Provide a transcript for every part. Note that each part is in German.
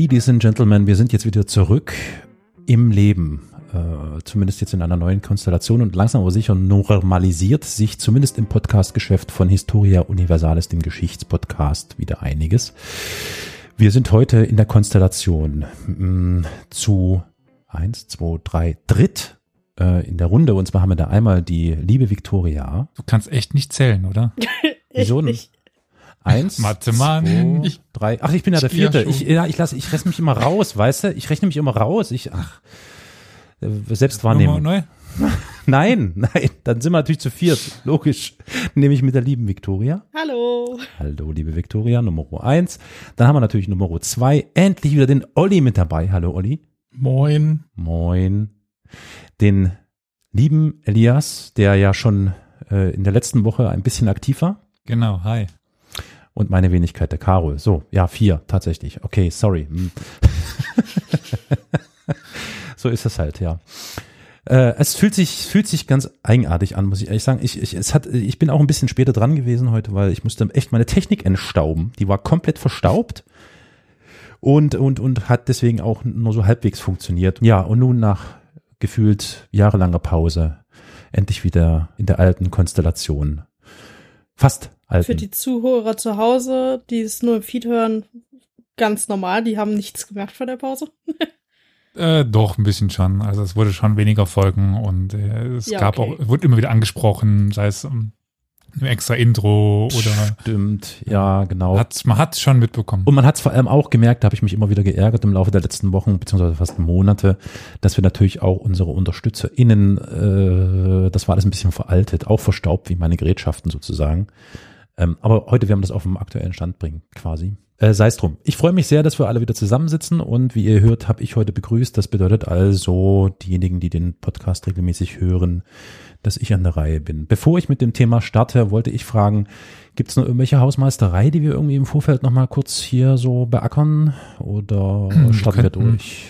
Ladies and Gentlemen, wir sind jetzt wieder zurück im Leben. Äh, zumindest jetzt in einer neuen Konstellation und langsam aber sicher normalisiert sich zumindest im Podcastgeschäft von Historia Universalis, dem Geschichtspodcast, wieder einiges. Wir sind heute in der Konstellation mh, mm, zu eins, zwei, drei, dritt äh, in der Runde. Und zwar haben wir da einmal die liebe Victoria. Du kannst echt nicht zählen, oder? Wieso nicht? Eins, Mathe, Mann. zwei, drei. Ach, ich bin ja der Ich Vierte. Ich, ja, ich lasse, ich rechne mich immer raus, weißt du? Ich rechne mich immer raus. Ich, ach, Nummer Selbstwahrnehmung. neu? Nein, nein, dann sind wir natürlich zu viert. Logisch. Nämlich mit der lieben Victoria. Hallo. Hallo, liebe Victoria, Nummer eins. Dann haben wir natürlich Nummer zwei. Endlich wieder den Olli mit dabei. Hallo, Olli. Moin. Moin. Den lieben Elias, der ja schon äh, in der letzten Woche ein bisschen aktiv war. Genau, hi. Und meine Wenigkeit, der Caro. So, ja, vier, tatsächlich. Okay, sorry. Hm. so ist es halt, ja. Äh, es fühlt sich, fühlt sich ganz eigenartig an, muss ich ehrlich sagen. Ich, ich, es hat, ich bin auch ein bisschen später dran gewesen heute, weil ich musste echt meine Technik entstauben. Die war komplett verstaubt und, und, und hat deswegen auch nur so halbwegs funktioniert. Ja, und nun nach gefühlt jahrelanger Pause endlich wieder in der alten Konstellation. Fast alten. Für die Zuhörer zu Hause, die es nur im Feed hören, ganz normal. Die haben nichts gemerkt vor der Pause. Äh, doch, ein bisschen schon. Also es wurde schon weniger Folgen und äh, es Ja, gab okay. auch, wurde immer wieder angesprochen, sei es ähm, ein extra Intro oder Stimmt, ja, genau. hat, man hat schon mitbekommen. Und man hat es vor allem auch gemerkt, da habe ich mich immer wieder geärgert im Laufe der letzten Wochen, beziehungsweise fast Monate, dass wir natürlich auch unsere UnterstützerInnen, äh, das war alles ein bisschen veraltet, auch verstaubt wie meine Gerätschaften sozusagen. Ähm, aber heute werden wir das auf dem aktuellen Stand bringen, quasi. Äh, Sei es drum. Ich freue mich sehr, dass wir alle wieder zusammensitzen und wie ihr hört, habe ich heute begrüßt. Das bedeutet also, diejenigen, die den Podcast regelmäßig hören, dass ich an der Reihe bin. Bevor ich mit dem Thema starte, wollte ich fragen, gibt es noch irgendwelche Hausmeisterei, die wir irgendwie im Vorfeld nochmal kurz hier so beackern oder Wir starten wir durch?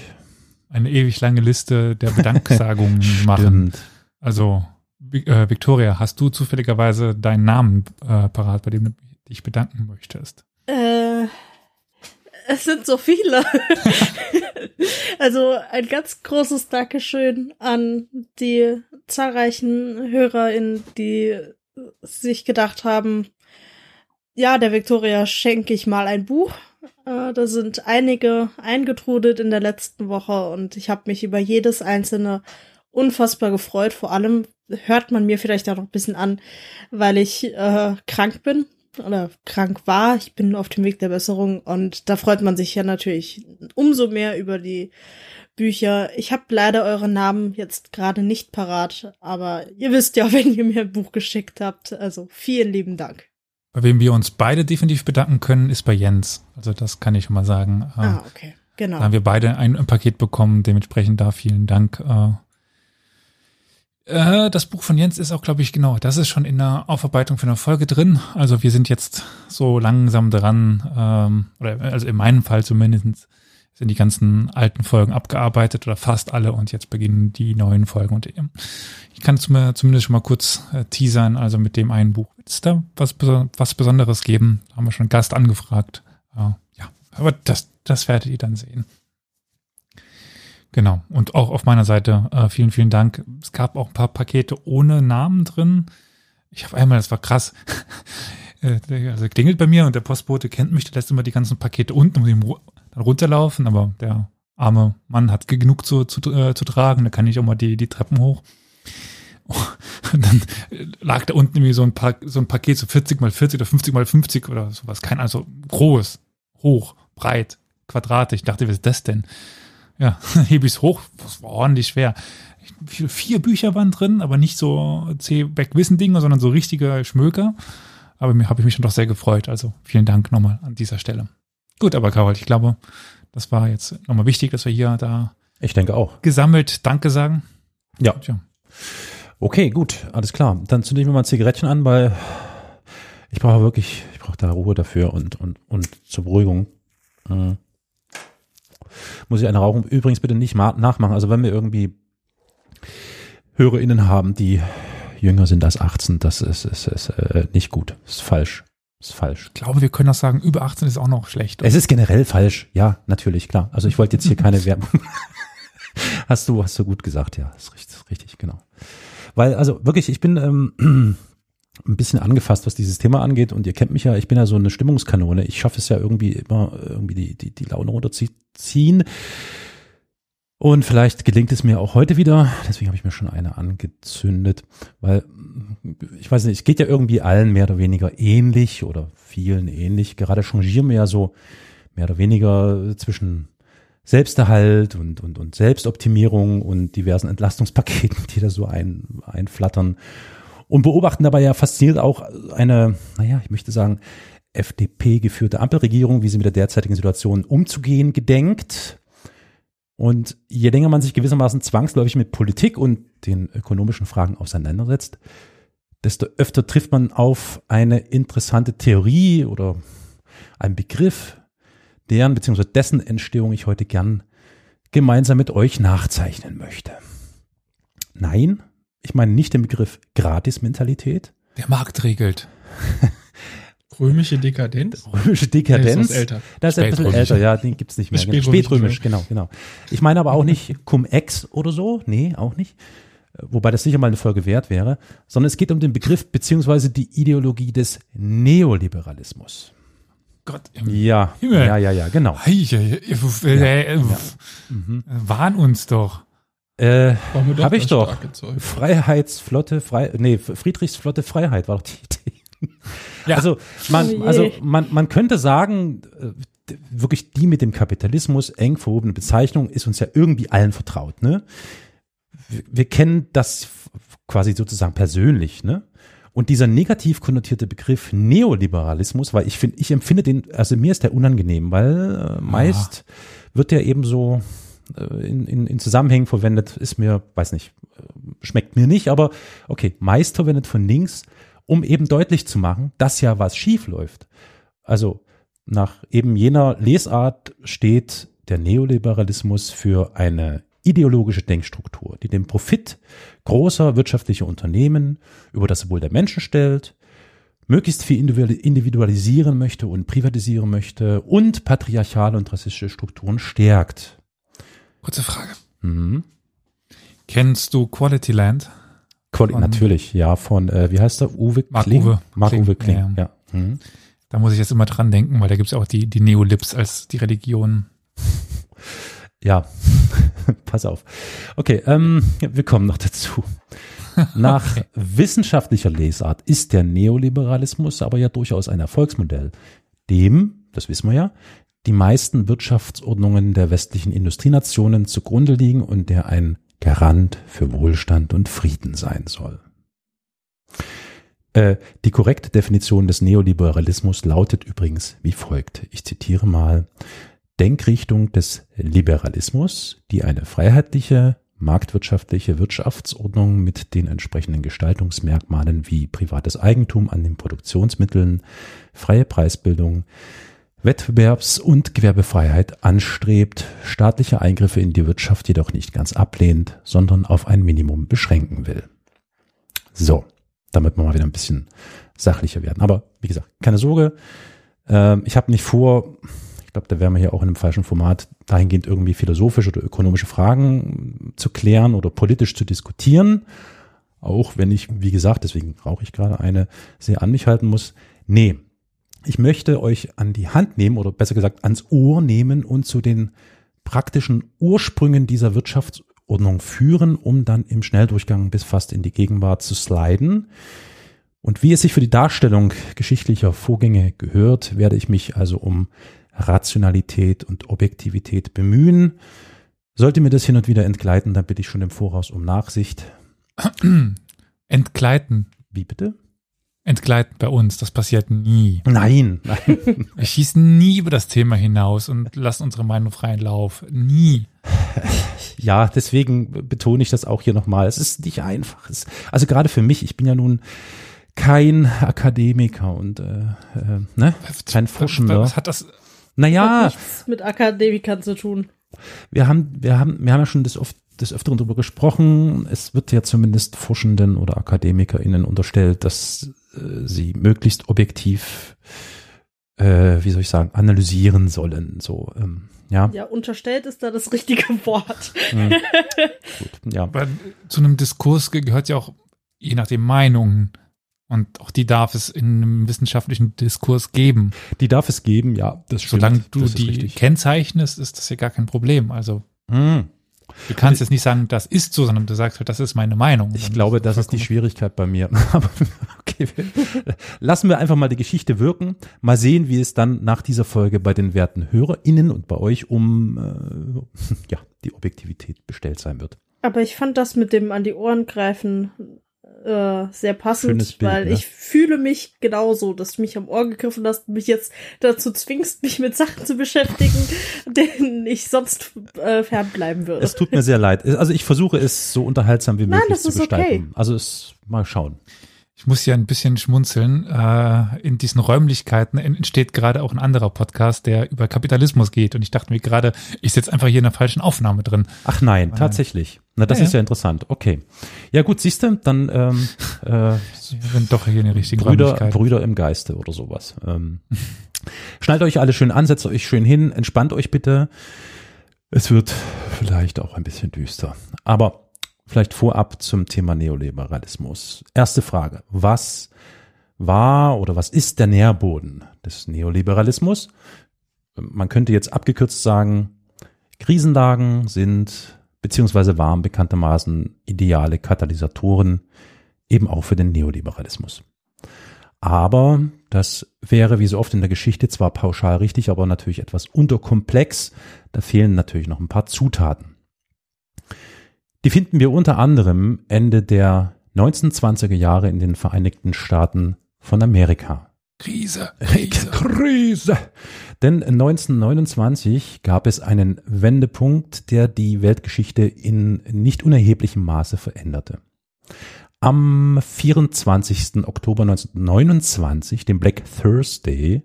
Eine ewig lange Liste der Bedanksagungen machen. Also, äh, Victoria, hast du zufälligerweise deinen Namen äh, parat, bei dem du dich bedanken möchtest? Äh, es sind so viele. also ein ganz großes Dankeschön an die zahlreichen HörerInnen, die sich gedacht haben, ja, der Victoria schenke ich mal ein Buch. Äh, da sind einige eingetrudelt in der letzten Woche und ich habe mich über jedes einzelne unfassbar gefreut. Vor allem hört man mir vielleicht auch noch ein bisschen an, weil ich äh, krank bin oder krank war. Ich bin auf dem Weg der Besserung und da freut man sich ja natürlich umso mehr über die Bücher. Ich habe leider eure Namen jetzt gerade nicht parat, aber ihr wisst ja, wenn ihr mir ein Buch geschickt habt. Also vielen lieben Dank. Bei wem wir uns beide definitiv bedanken können, ist bei Jens. Also das kann ich schon mal sagen. Ah, okay. Genau. Da haben wir beide ein, ein Paket bekommen, dementsprechend da vielen Dank. Äh, äh, das Buch von Jens ist auch, glaube ich, genau, das ist schon in der Aufarbeitung für eine Folge drin. Also wir sind jetzt so langsam dran, ähm, oder also in meinem Fall zumindest sind die ganzen alten Folgen abgearbeitet oder fast alle und jetzt beginnen die neuen Folgen. Und ich kann zumindest schon mal kurz äh, teasern, also mit dem einen Buch. Wird da was, was Besonderes geben? Da haben wir schon einen Gast angefragt. Äh, ja, aber das, das werdet ihr dann sehen. Genau. Und auch auf meiner Seite äh, vielen, vielen Dank. Es gab auch ein paar Pakete ohne Namen drin. Ich habe einmal, das war krass. Äh, also klingelt bei mir und der Postbote kennt mich, der lässt immer die ganzen Pakete unten, muss ich dann runterlaufen, aber der arme Mann hat genug zu, zu, äh, zu tragen, da kann ich auch mal die, die Treppen hoch. Und dann lag da unten irgendwie so ein, pa so ein Paket, so 40 mal 40 oder 50 mal 50 oder sowas. Kein, also groß, hoch, breit, quadratisch. Ich dachte, was ist das denn? Ja, hebe ich es hoch, das war ordentlich schwer. Vier, Bücher waren drin, aber nicht so C-Back-Wissen-Dinge, sondern so richtige Schmöker. Aber mir habe ich mich schon doch sehr gefreut. Also vielen Dank nochmal an dieser Stelle. Gut, aber Carol, ich glaube, das war jetzt nochmal wichtig, dass wir hier da Ich denke auch. gesammelt Danke sagen. Ja. Tja. Okay, gut, alles klar. Dann zünde ich mir mal ein Zigarettchen an, weil ich brauche wirklich, ich brauche da Ruhe dafür und, und, und zur Beruhigung. Mhm. Muss ich eine rauchen? Übrigens bitte nicht ma- nachmachen. Also wenn wir irgendwie HörerInnen haben, die jünger sind als 18, das ist, ist, ist äh, nicht gut. Das ist falsch. Ist falsch. Ich glaube, wir können auch sagen, über 18 ist auch noch schlecht. Es ist generell falsch. Ja, natürlich, klar. Also ich wollte jetzt hier keine Werbung. hast du, hast du gut gesagt, ja. Ist richtig, ist richtig, genau. Weil, also wirklich, ich bin ähm, ein bisschen angefasst, was dieses Thema angeht. Und ihr kennt mich ja, ich bin ja so eine Stimmungskanone. Ich schaffe es ja irgendwie immer, irgendwie die, die, die Laune runterzuziehen. Und vielleicht gelingt es mir auch heute wieder. Deswegen habe ich mir schon eine angezündet, weil ich weiß nicht, es geht ja irgendwie allen mehr oder weniger ähnlich oder vielen ähnlich. Gerade changieren wir ja so mehr oder weniger zwischen Selbsterhalt und, und, und Selbstoptimierung und diversen Entlastungspaketen, die da so ein, einflattern. Und beobachten dabei ja fasziniert auch eine, naja, ich möchte sagen, FDP geführte Ampelregierung, wie sie mit der derzeitigen Situation umzugehen gedenkt. Und je länger man sich gewissermaßen zwangsläufig mit Politik und den ökonomischen Fragen auseinandersetzt, desto öfter trifft man auf eine interessante Theorie oder einen Begriff, deren bzw. dessen Entstehung ich heute gern gemeinsam mit euch nachzeichnen möchte. Nein, ich meine nicht den Begriff Gratis-Mentalität. Der Markt regelt. Römische Dekadenz? Römische Dekadenz. Nee, ist älter. Das ist ein bisschen älter, ja, den gibt's nicht mehr. Spätrömisch, Spätrömisch, genau, genau. Ich meine aber auch nicht Cum-Ex oder so, nee, auch nicht. Wobei das sicher mal eine Folge wert wäre, sondern es geht um den Begriff beziehungsweise die Ideologie des Neoliberalismus. Gott im Ja, Himmel. ja, ja, ja, genau. Äh, äh, Mhm. Warn uns doch. Äh, Brauchen wir doch Hab ich doch. Zeug. Freiheitsflotte, frei, nee, Friedrichsflotte Freiheit war doch die Idee. Ja. Also man, Oh also man, man könnte sagen, äh, wirklich die mit dem Kapitalismus eng verwobene Bezeichnung ist uns ja irgendwie allen vertraut, ne? Wir, wir kennen das quasi sozusagen persönlich, ne? Und dieser negativ konnotierte Begriff Neoliberalismus, weil ich finde, ich empfinde den, also mir ist der unangenehm, weil äh, meist wird der eben so in, in, in Zusammenhängen verwendet, ist mir, weiß nicht, äh, schmeckt mir nicht, aber okay, meist verwendet von links, um eben deutlich zu machen, dass ja was schief läuft. Also nach eben jener Lesart steht der Neoliberalismus für eine ideologische Denkstruktur, die den Profit großer wirtschaftlicher Unternehmen über das Wohl der Menschen stellt, möglichst viel individual- individualisieren möchte und privatisieren möchte und patriarchale und rassistische Strukturen stärkt. Kurze Frage. Mhm. Kennst du Quality Land? Quali Von- natürlich, ja, von, äh, wie heißt der? Uwe Marc Kling? Uwe Marc-Uwe Kling, Kling, ja. Mhm. Da muss ich jetzt immer dran denken, weil da gibt's ja auch die, die Neolips als die Religion. Ja, pass auf. Okay, ähm, wir kommen noch dazu. Nach Okay. wissenschaftlicher Lesart ist der Neoliberalismus aber ja durchaus ein Erfolgsmodell, dem, das wissen wir ja, die meisten Wirtschaftsordnungen der westlichen Industrienationen zugrunde liegen und der ein Garant für Wohlstand und Frieden sein soll. Äh, die korrekte Definition des Neoliberalismus lautet übrigens wie folgt. Ich zitiere mal. Denkrichtung des Liberalismus, die eine freiheitliche, marktwirtschaftliche Wirtschaftsordnung mit den entsprechenden Gestaltungsmerkmalen wie privates Eigentum an den Produktionsmitteln, freie Preisbildung, Wettbewerbs- und Gewerbefreiheit anstrebt, staatliche Eingriffe in die Wirtschaft jedoch nicht ganz ablehnt, sondern auf ein Minimum beschränken will. So, damit wir mal wieder ein bisschen sachlicher werden. Aber wie gesagt, keine Sorge, ähm, ich habe nicht vor, ich glaube, da wären wir hier auch in einem falschen Format, dahingehend irgendwie philosophische oder ökonomische Fragen zu klären oder politisch zu diskutieren. Auch wenn ich, wie gesagt, deswegen rauche ich gerade eine, sehr an mich halten muss. Nee, ich möchte euch an die Hand nehmen oder besser gesagt ans Ohr nehmen und zu den praktischen Ursprüngen dieser Wirtschaftsordnung führen, um dann im Schnelldurchgang bis fast in die Gegenwart zu sliden. Und wie es sich für die Darstellung geschichtlicher Vorgänge gehört, werde ich mich also um Rationalität und Objektivität bemühen. Sollte mir das hin und wieder entgleiten, dann bitte ich schon im Voraus um Nachsicht. Entgleiten. Wie bitte? Entgleiten bei uns, das passiert nie. Nein, nein. Wir schießen nie über das Thema hinaus und lassen unsere Meinung freien Lauf. Nie. Ja, deswegen betone ich das auch hier nochmal. Es ist nicht einfach. Es, also gerade für mich, ich bin ja nun kein Akademiker und äh, äh, ne? kein Forschender. Was hat das? Hat Naja, nichts mit Akademikern zu tun. wir haben, wir haben, wir haben ja schon des, oft, des Öfteren darüber gesprochen. Es wird ja zumindest Forschenden oder AkademikerInnen unterstellt, dass sie möglichst objektiv, äh, wie soll ich sagen, analysieren sollen. So, ähm, ja. Ja, unterstellt ist da das richtige Wort. Mhm. Gut, ja. Aber zu einem Diskurs ge- gehört ja auch, je nachdem, Meinungen. Und auch die darf es in einem wissenschaftlichen Diskurs geben. Die darf es geben, ja. Das stimmt. Solange du das die richtig. kennzeichnest, ist das ja gar kein Problem. Also Hm. Du kannst jetzt nicht sagen, das ist so, sondern du sagst, halt, das ist meine Meinung. Ich glaube, das ist die Schwierigkeit bei mir. Aber okay, lassen wir einfach mal die Geschichte wirken. Mal sehen, wie es dann nach dieser Folge bei den werten HörerInnen und bei euch um äh, ja, die Objektivität bestellt sein wird. Aber ich fand das mit dem an die Ohren greifen äh, sehr passend, Bild, weil ne? ich fühle mich genauso, dass du mich am Ohr gegriffen hast, mich jetzt dazu zwingst, mich mit Sachen zu beschäftigen, denen ich sonst äh, fernbleiben würde. Es tut mir sehr leid. Also ich versuche es so unterhaltsam wie Nein, möglich das zu ist okay. gestalten. Also es mal schauen. Ich muss ja ein bisschen schmunzeln. Äh, in diesen Räumlichkeiten entsteht gerade auch ein anderer Podcast, der über Kapitalismus geht. Und ich dachte mir gerade, ich sitze einfach hier in einer falschen Aufnahme drin. Ach nein, tatsächlich. Na, das Ja, ist ja interessant. Okay. Ja gut, siehst du, dann ähm, äh, Wir sind doch hier in der richtigen Brüder, Räumlichkeit. Brüder im Geiste oder sowas. Ähm, schnallt euch alle schön an, setzt euch schön hin, entspannt euch bitte. Es wird vielleicht auch ein bisschen düster. Aber vielleicht vorab zum Thema Neoliberalismus. Erste Frage. Was war oder was ist der Nährboden des Neoliberalismus? Man könnte jetzt abgekürzt sagen, Krisenlagen sind beziehungsweise waren bekanntermaßen ideale Katalysatoren eben auch für den Neoliberalismus. Aber das wäre wie so oft in der Geschichte zwar pauschal richtig, aber natürlich etwas unterkomplex. Da fehlen natürlich noch ein paar Zutaten. Die finden wir unter anderem Ende der 1920er Jahre in den Vereinigten Staaten von Amerika. Krise, Krise. Denn 1929 gab es einen Wendepunkt, der die Weltgeschichte in nicht unerheblichem Maße veränderte. Am 24. Oktober 1929, dem Black Thursday,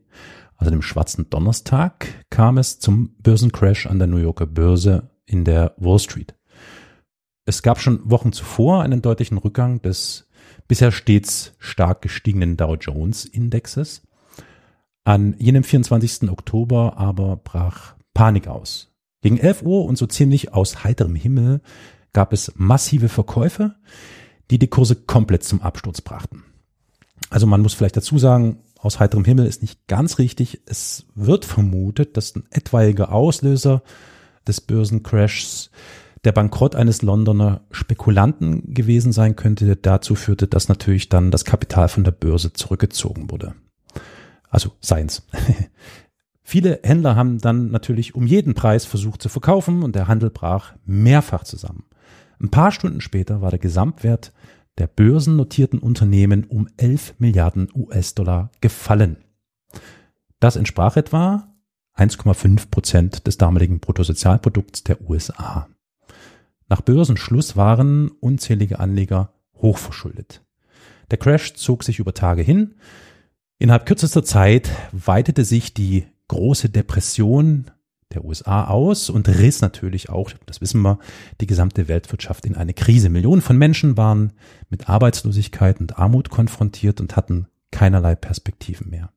also dem schwarzen Donnerstag, kam es zum Börsencrash an der New Yorker Börse in der Wall Street. Es gab schon Wochen zuvor einen deutlichen Rückgang des bisher stets stark gestiegenen Dow Jones Indexes. An jenem 24. Oktober aber brach Panik aus. Gegen 11 Uhr und so ziemlich aus heiterem Himmel gab es massive Verkäufe, die die Kurse komplett zum Absturz brachten. Also man muss vielleicht dazu sagen, aus heiterem Himmel ist nicht ganz richtig. Es wird vermutet, dass ein etwaiger Auslöser des Börsencrashs der Bankrott eines Londoner Spekulanten gewesen sein könnte, der dazu führte, dass natürlich dann das Kapital von der Börse zurückgezogen wurde. Also seins. Viele Händler haben dann natürlich um jeden Preis versucht zu verkaufen und der Handel brach mehrfach zusammen. Ein paar Stunden später war der Gesamtwert der börsennotierten Unternehmen um 11 Milliarden US-Dollar gefallen. Das entsprach etwa 1,5 Prozent des damaligen Bruttosozialprodukts der USA. Nach Börsenschluss waren unzählige Anleger hochverschuldet. Der Crash zog sich über Tage hin. Innerhalb kürzester Zeit weitete sich die große Depression der USA aus und riss natürlich auch, das wissen wir, die gesamte Weltwirtschaft in eine Krise. Millionen von Menschen waren mit Arbeitslosigkeit und Armut konfrontiert und hatten keinerlei Perspektiven mehr.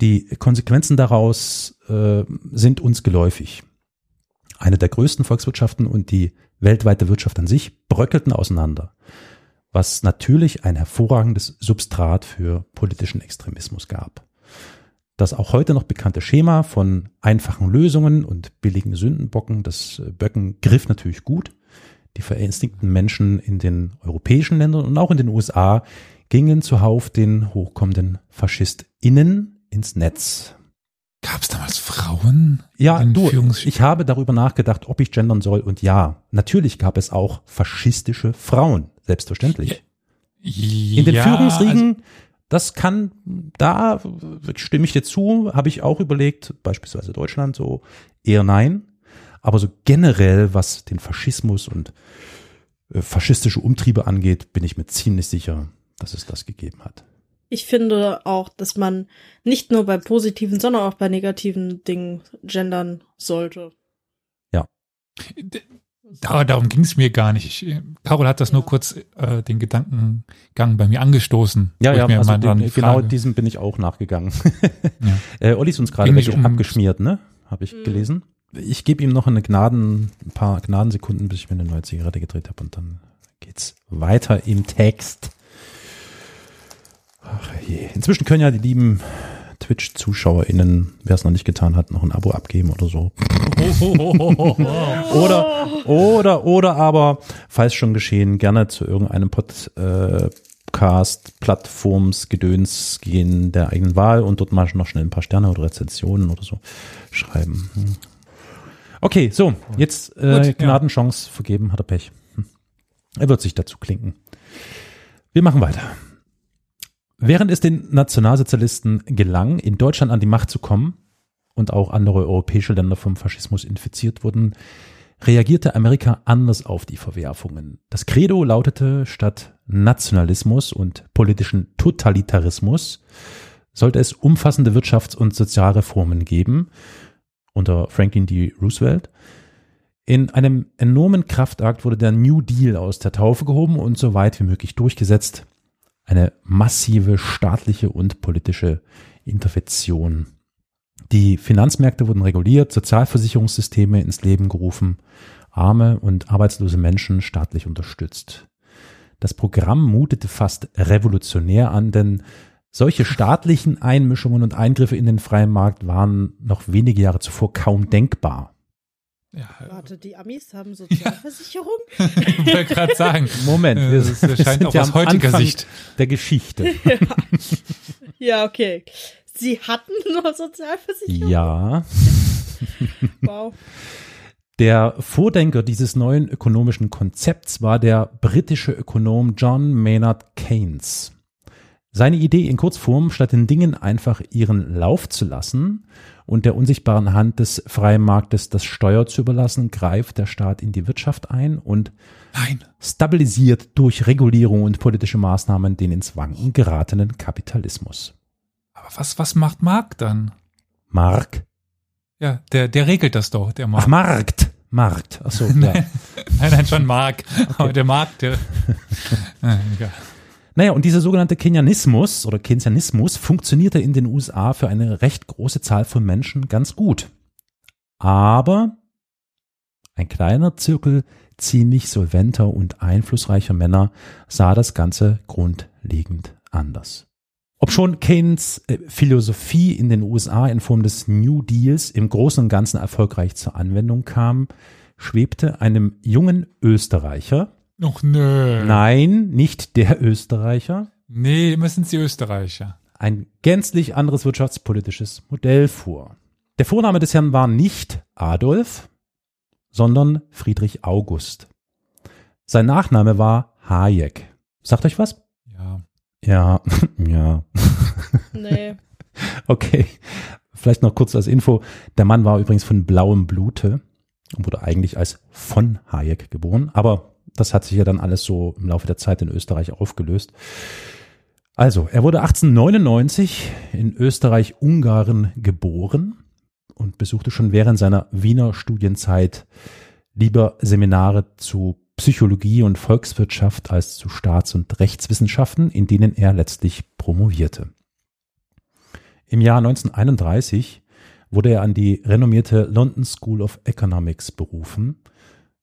Die Konsequenzen daraus äh, sind uns geläufig. Eine der größten Volkswirtschaften und die weltweite Wirtschaft an sich bröckelten auseinander, was natürlich ein hervorragendes Substrat für politischen Extremismus gab. Das auch heute noch bekannte Schema von einfachen Lösungen und billigen Sündenbocken, das Böcken griff natürlich gut. Die verängstigten Menschen in den europäischen Ländern und auch in den USA gingen zuhauf den hochkommenden FaschistInnen ins Netz. Gab es damals Frauen? Ja, in du, ich habe darüber nachgedacht, ob ich gendern soll und ja, natürlich gab es auch faschistische Frauen, selbstverständlich. In den ja, Führungsriegen, das kann, da stimme ich dir zu, habe ich auch überlegt, beispielsweise Deutschland so, eher nein. Aber so generell, was den Faschismus und äh, faschistische Umtriebe angeht, bin ich mir ziemlich sicher, dass es das gegeben hat. Ich finde auch, dass man nicht nur bei positiven, sondern auch bei negativen Dingen gendern sollte. D- Da, darum ging es mir gar nicht. Ich, Carol hat das nur kurz äh, den Gedankengang bei mir angestoßen. Ja, ja, mir also den, genau diesem bin ich auch nachgegangen. Ja. äh, Olli ist uns gerade um- abgeschmiert, ne? Habe ich gelesen. Ich gebe ihm noch eine Gnaden, ein paar Gnadensekunden, bis ich mir eine neue Zigarette gedreht habe und dann geht's weiter im Text. Ach je. Inzwischen können ja die lieben Twitch-ZuschauerInnen, wer es noch nicht getan hat, noch ein Abo abgeben oder so. Oder, oder, oder aber, falls schon geschehen, gerne zu irgendeinem Podcast, Plattforms, Gedöns gehen der eigenen Wahl und dort mal noch schnell ein paar Sterne oder Rezensionen oder so schreiben. Hm. Okay, so, jetzt äh, Gut, ja. Gnadenchance vergeben, hat er Pech. Hm. Er wird sich dazu klinken. Wir machen weiter. Während es den Nationalsozialisten gelang, in Deutschland an die Macht zu kommen und auch andere europäische Länder vom Faschismus infiziert wurden, reagierte Amerika anders auf die Verwerfungen. Das Credo lautete, statt Nationalismus und politischen Totalitarismus sollte es umfassende Wirtschafts- und Sozialreformen geben unter Franklin D. Roosevelt. In einem enormen Kraftakt wurde der New Deal aus der Taufe gehoben und so weit wie möglich durchgesetzt. Eine massive staatliche und politische Intervention. Die Finanzmärkte wurden reguliert, Sozialversicherungssysteme ins Leben gerufen, arme und arbeitslose Menschen staatlich unterstützt. Das Programm mutete fast revolutionär an, denn solche staatlichen Einmischungen und Eingriffe in den freien Markt waren noch wenige Jahre zuvor kaum denkbar. Ja, Warte, die Amis haben Sozialversicherung? ich wollte gerade sagen. Moment, Äh, wir, das wir scheint auch ja aus heutiger Anfang Sicht. der Geschichte. ja, okay. Sie hatten nur Sozialversicherung? Ja, Wow. Der Vordenker dieses neuen ökonomischen Konzepts war der britische Ökonom John Maynard Keynes. Seine Idee in Kurzform, statt den Dingen einfach ihren Lauf zu lassen und der unsichtbaren Hand des freien Marktes das Steuer zu überlassen, greift der Staat in die Wirtschaft ein und Nein. stabilisiert durch Regulierung und politische Maßnahmen den ins Wanken geratenen Kapitalismus. Aber was, was macht Mark dann? Mark? Ja, der, der regelt das doch, der Ach, Mark. Markt. Markt. Ach so, ja. Nein, nein, schon Mark. Aber der Mark, der. Egal. Naja, und dieser sogenannte Keynesianismus oder Keynesianismus funktionierte in den USA für eine recht große Zahl von Menschen ganz gut. Aber ein kleiner Zirkel ziemlich solventer und einflussreicher Männer sah das Ganze grundlegend anders. Obschon Keynes äh, Philosophie in den USA in Form des New Deals im Großen und Ganzen erfolgreich zur Anwendung kam, schwebte einem jungen Österreicher, Ach nö. Nein, nicht der Österreicher. Nee, immer sind sie Österreicher. Ein gänzlich anderes wirtschaftspolitisches Modell vor. Der Vorname des Herrn war nicht Adolf, sondern Friedrich August. Sein Nachname war Hayek. Sagt euch was? Ja. Ja, ja. Nee. Okay. Vielleicht noch kurz als Info. Der Mann war übrigens von blauem Blute und wurde eigentlich als von Hayek geboren. Aber das hat sich ja dann alles so im Laufe der Zeit in Österreich aufgelöst. Also, er wurde 1899 in Österreich-Ungarn geboren und besuchte schon während seiner Wiener Studienzeit lieber Seminare zu Psychologie und Volkswirtschaft als zu Staats- und Rechtswissenschaften, in denen er letztlich promovierte. Im Jahr 1931 wurde er an die renommierte London School of Economics berufen.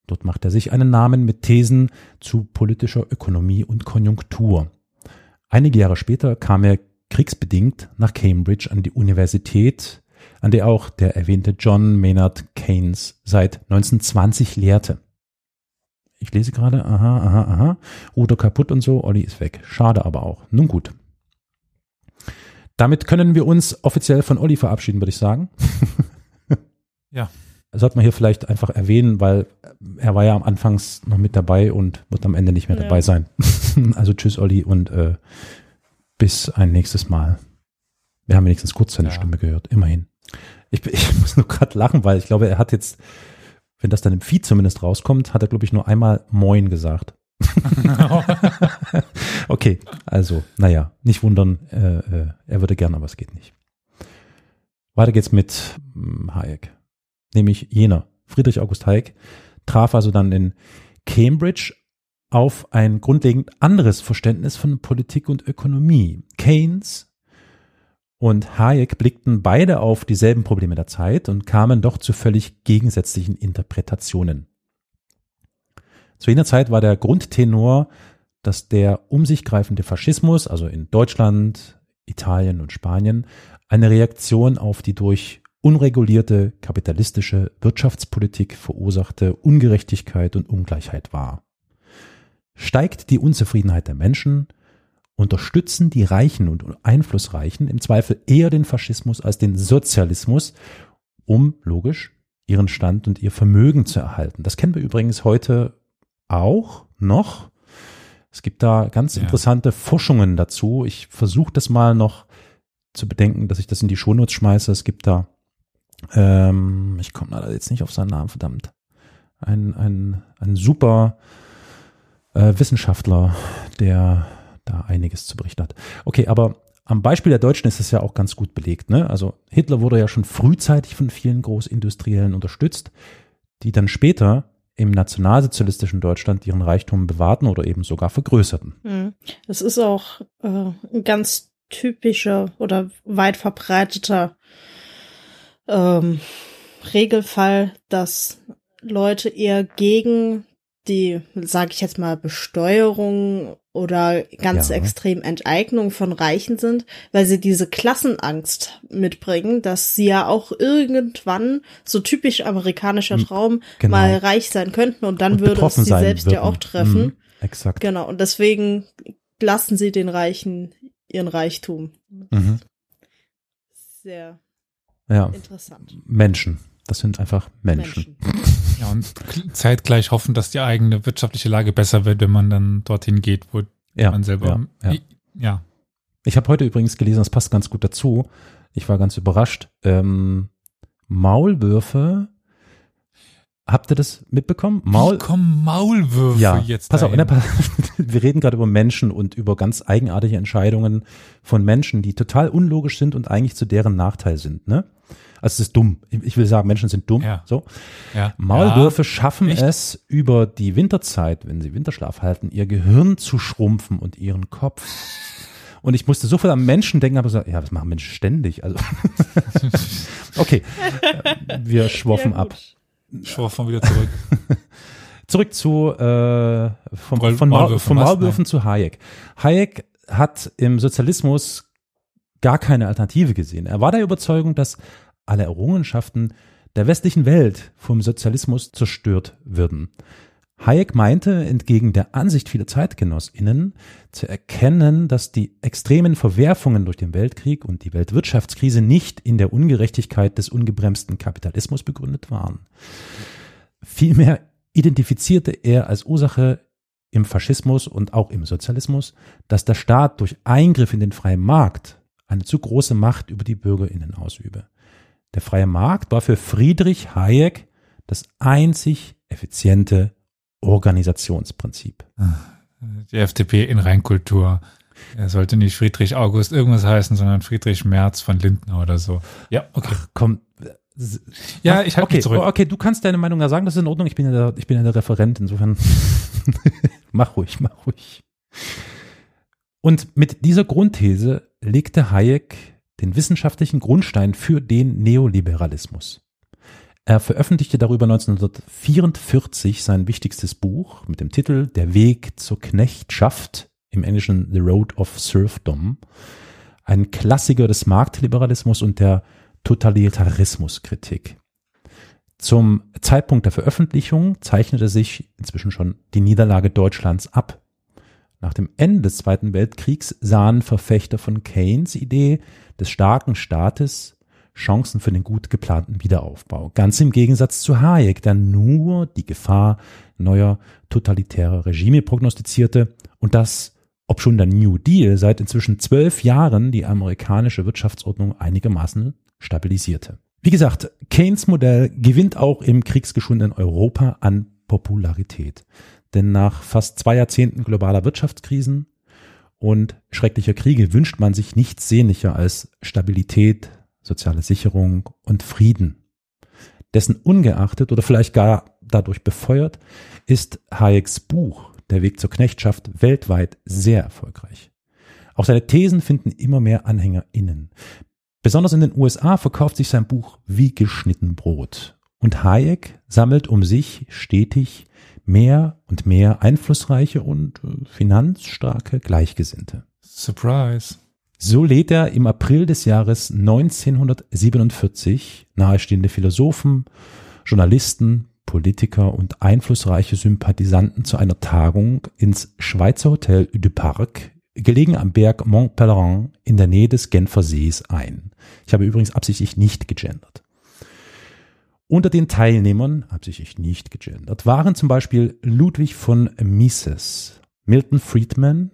Dort macht er sich einen Namen mit Thesen zu politischer Ökonomie und Konjunktur. Einige Jahre später kam er kriegsbedingt nach Cambridge an die Universität, an der auch der erwähnte John Maynard Keynes seit 1920 lehrte. Ich lese gerade, aha, aha, aha, Ruder kaputt und so, Olli ist weg. Schade aber auch. Nun gut. Damit können wir uns offiziell von Olli verabschieden, würde ich sagen. Ja. Sollte man hier vielleicht einfach erwähnen, weil er war ja am Anfangs noch mit dabei und wird am Ende nicht mehr Ja. dabei sein. also tschüss, Olli, und äh, bis ein nächstes Mal. Wir haben wenigstens kurz seine Ja. Stimme gehört, immerhin. Ich, ich muss nur gerade lachen, weil ich glaube, er hat jetzt, wenn das dann im Feed zumindest rauskommt, hat er, glaube ich, nur einmal Moin gesagt. Okay, also, naja, nicht wundern, äh, äh, er würde gern, aber es geht nicht. Weiter geht's mit hm, Hayek. Nämlich jener, Friedrich August Hayek, traf also dann in Cambridge auf ein grundlegend anderes Verständnis von Politik und Ökonomie. Keynes und Hayek blickten beide auf dieselben Probleme der Zeit und kamen doch zu völlig gegensätzlichen Interpretationen. Zu jener Zeit war der Grundtenor, dass der um sich greifende Faschismus, also in Deutschland, Italien und Spanien, eine Reaktion auf die durch unregulierte kapitalistische Wirtschaftspolitik verursachte Ungerechtigkeit und Ungleichheit war. Steigt die Unzufriedenheit der Menschen, unterstützen die Reichen und Einflussreichen im Zweifel eher den Faschismus als den Sozialismus, um logisch ihren Stand und ihr Vermögen zu erhalten. Das kennen wir übrigens heute auch noch. Es gibt da ganz ja. interessante Forschungen dazu. Ich versuche das mal noch zu bedenken, dass ich das in die Shownotes schmeiße. Es gibt da, ähm, ich komme leider jetzt nicht auf seinen Namen, verdammt, ein, ein, ein super äh, Wissenschaftler, der da einiges zu berichten hat. Okay, aber am Beispiel der Deutschen ist es ja auch ganz gut belegt. Ne? Also Hitler wurde ja schon frühzeitig von vielen Großindustriellen unterstützt, die dann später im nationalsozialistischen Deutschland ihren Reichtum bewahrten oder eben sogar vergrößerten. Hm. Es ist auch äh, ein ganz typischer oder weit verbreiteter ähm, Regelfall, dass Leute eher gegen die, sage ich jetzt mal, Besteuerung oder ganz ja. extrem Enteignung von Reichen sind, weil sie diese Klassenangst mitbringen, dass sie ja auch irgendwann, so typisch amerikanischer hm, Traum, genau. mal reich sein könnten und dann und würde es sie selbst würden. ja auch treffen. Mhm, exakt. Genau, und deswegen lassen sie den Reichen ihren Reichtum. Mhm. Sehr ja. interessant. Menschen. Das sind einfach Menschen. Menschen. Ja, und zeitgleich hoffen, dass die eigene wirtschaftliche Lage besser wird, wenn man dann dorthin geht, wo ja, man selber. Ja. ja. ja. Ich habe heute übrigens gelesen, das passt ganz gut dazu. Ich war ganz überrascht. Ähm, Maulwürfe. Habt ihr das mitbekommen? Maul Wie kommen Maulwürfe ja, jetzt? Pass dahin? auf, ne, wir reden gerade über Menschen und über ganz eigenartige Entscheidungen von Menschen, die total unlogisch sind und eigentlich zu deren Nachteil sind. Ne? Also es ist dumm. Ich will sagen, Menschen sind dumm. Ja. So. Ja. Maulwürfe ja. schaffen Echt? es über die Winterzeit, wenn sie Winterschlaf halten, ihr Gehirn zu schrumpfen und ihren Kopf. Und ich musste sofort am Menschen denken, aber so, ja, das machen Menschen ständig. Also okay, wir schwoffen ja, ab. Schwoffen wieder zurück. zurück zu äh, vom, Maul von, Maul, von Maulwürfen zu Hayek. Hayek hat im Sozialismus gar keine Alternative gesehen. Er war der Überzeugung, dass alle Errungenschaften der westlichen Welt vom Sozialismus zerstört würden. Hayek meinte, entgegen der Ansicht vieler ZeitgenossInnen, zu erkennen, dass die extremen Verwerfungen durch den Weltkrieg und die Weltwirtschaftskrise nicht in der Ungerechtigkeit des ungebremsten Kapitalismus begründet waren. Vielmehr identifizierte er als Ursache im Faschismus und auch im Sozialismus, dass der Staat durch Eingriff in den freien Markt eine zu große Macht über die BürgerInnen ausübe. Der freie Markt war für Friedrich Hayek das einzig effiziente Organisationsprinzip. Die FDP in Reinkultur. Er sollte nicht Friedrich August irgendwas heißen, sondern Friedrich Merz von Lindner oder so. Ja, okay. Ach, komm. Ja, ich halte okay, zurück. Okay, du kannst deine Meinung ja sagen, das ist in Ordnung. Ich bin ja der, ich bin ja der Referent, insofern mach ruhig, mach ruhig. Und mit dieser Grundthese legte Hayek den wissenschaftlichen Grundstein für den Neoliberalismus. Er veröffentlichte darüber 1944 sein wichtigstes Buch mit dem Titel Der Weg zur Knechtschaft, im Englischen The Road of Serfdom, ein Klassiker des Marktliberalismus und der Totalitarismuskritik. Zum Zeitpunkt der Veröffentlichung zeichnete sich inzwischen schon die Niederlage Deutschlands ab. Nach dem Ende des Zweiten Weltkriegs sahen Verfechter von Keynes Idee des starken Staates Chancen für den gut geplanten Wiederaufbau. Ganz im Gegensatz zu Hayek, der nur die Gefahr neuer totalitärer Regime prognostizierte und das, ob schon der New Deal seit inzwischen zwölf Jahren die amerikanische Wirtschaftsordnung einigermaßen stabilisierte. Wie gesagt, Keynes Modell gewinnt auch im kriegsgeschundenen Europa an Popularität. Denn nach fast zwei Jahrzehnten globaler Wirtschaftskrisen und schrecklicher Kriege wünscht man sich nichts sehnlicher als Stabilität, soziale Sicherung und Frieden. Dessen ungeachtet oder vielleicht gar dadurch befeuert, ist Hayeks Buch Der Weg zur Knechtschaft weltweit sehr erfolgreich. Auch seine Thesen finden immer mehr AnhängerInnen. Besonders in den USA verkauft sich sein Buch wie geschnitten Brot. Und Hayek sammelt um sich stetig mehr und mehr einflussreiche und äh, finanzstarke Gleichgesinnte. Surprise. So lädt er im April des Jahres 1947 nahestehende Philosophen, Journalisten, Politiker und einflussreiche Sympathisanten zu einer Tagung ins Schweizer Hotel du Parc, gelegen am Berg Mont Pelerin in der Nähe des Genfer Sees ein. Ich habe übrigens absichtlich nicht gegendert. Unter den Teilnehmern, absichtlich nicht gegendert, waren zum Beispiel Ludwig von Mises, Milton Friedman,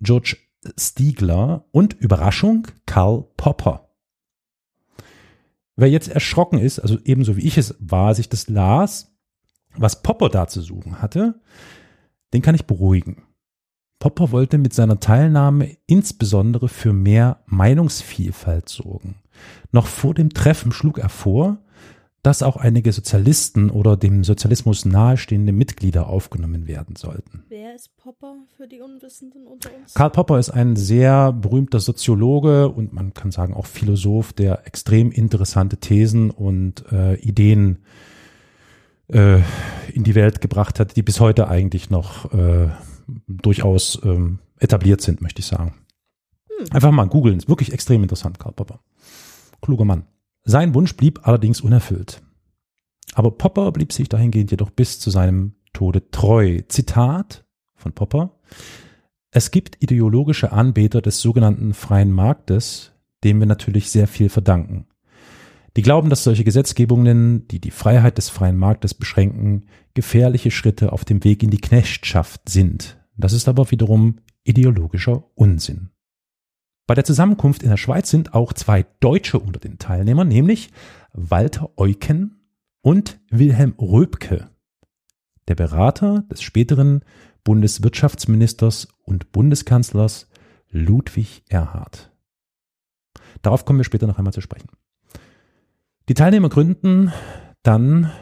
George Stiegler und Überraschung Karl Popper. Wer jetzt erschrocken ist, also ebenso wie ich es war, als ich das las, was Popper da zu suchen hatte, den kann ich beruhigen. Popper wollte mit seiner Teilnahme insbesondere für mehr Meinungsvielfalt sorgen. Noch vor dem Treffen schlug er vor, dass auch einige Sozialisten oder dem Sozialismus nahestehende Mitglieder aufgenommen werden sollten. Wer ist Popper für die Unwissenden unter uns? Karl Popper ist ein sehr berühmter Soziologe und man kann sagen auch Philosoph, der extrem interessante Thesen und äh, Ideen äh, in die Welt gebracht hat, die bis heute eigentlich noch äh, durchaus ähm, etabliert sind, möchte ich sagen. Hm. Einfach mal googeln, ist wirklich extrem interessant, Karl Popper. Kluger Mann. Sein Wunsch blieb allerdings unerfüllt. Aber Popper blieb sich dahingehend jedoch bis zu seinem Tode treu. Zitat von Popper. Es gibt ideologische Anbeter des sogenannten freien Marktes, dem wir natürlich sehr viel verdanken. Die glauben, dass solche Gesetzgebungen, die die Freiheit des freien Marktes beschränken, gefährliche Schritte auf dem Weg in die Knechtschaft sind. Das ist aber wiederum ideologischer Unsinn. Bei der Zusammenkunft in der Schweiz sind auch zwei Deutsche unter den Teilnehmern, nämlich Walter Eucken und Wilhelm Röbke, der Berater des späteren Bundeswirtschaftsministers und Bundeskanzlers Ludwig Erhard. Darauf kommen wir später noch einmal zu sprechen. Die Teilnehmer gründen dann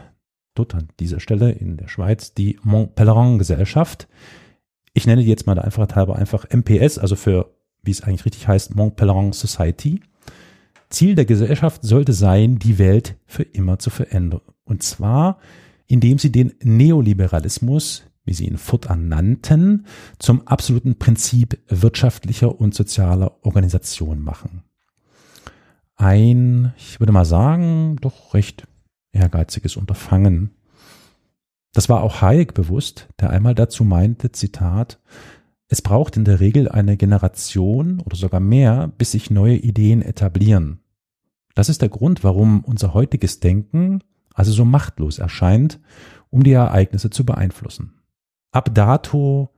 dort an dieser Stelle in der Schweiz die Mont Pelerin Gesellschaft. Ich nenne die jetzt mal der Einfachheit halber einfach MPS, also für wie es eigentlich richtig heißt, Mont Pelerin Society. Ziel der Gesellschaft sollte sein, die Welt für immer zu verändern. Und zwar, indem sie den Neoliberalismus, wie sie ihn fortan nannten, zum absoluten Prinzip wirtschaftlicher und sozialer Organisation machen. Ein, ich würde mal sagen, doch recht ehrgeiziges Unterfangen. Das war auch Hayek bewusst, der einmal dazu meinte, Zitat, es braucht in der Regel eine Generation oder sogar mehr, bis sich neue Ideen etablieren. Das ist der Grund, warum unser heutiges Denken also so machtlos erscheint, um die Ereignisse zu beeinflussen. Ab dato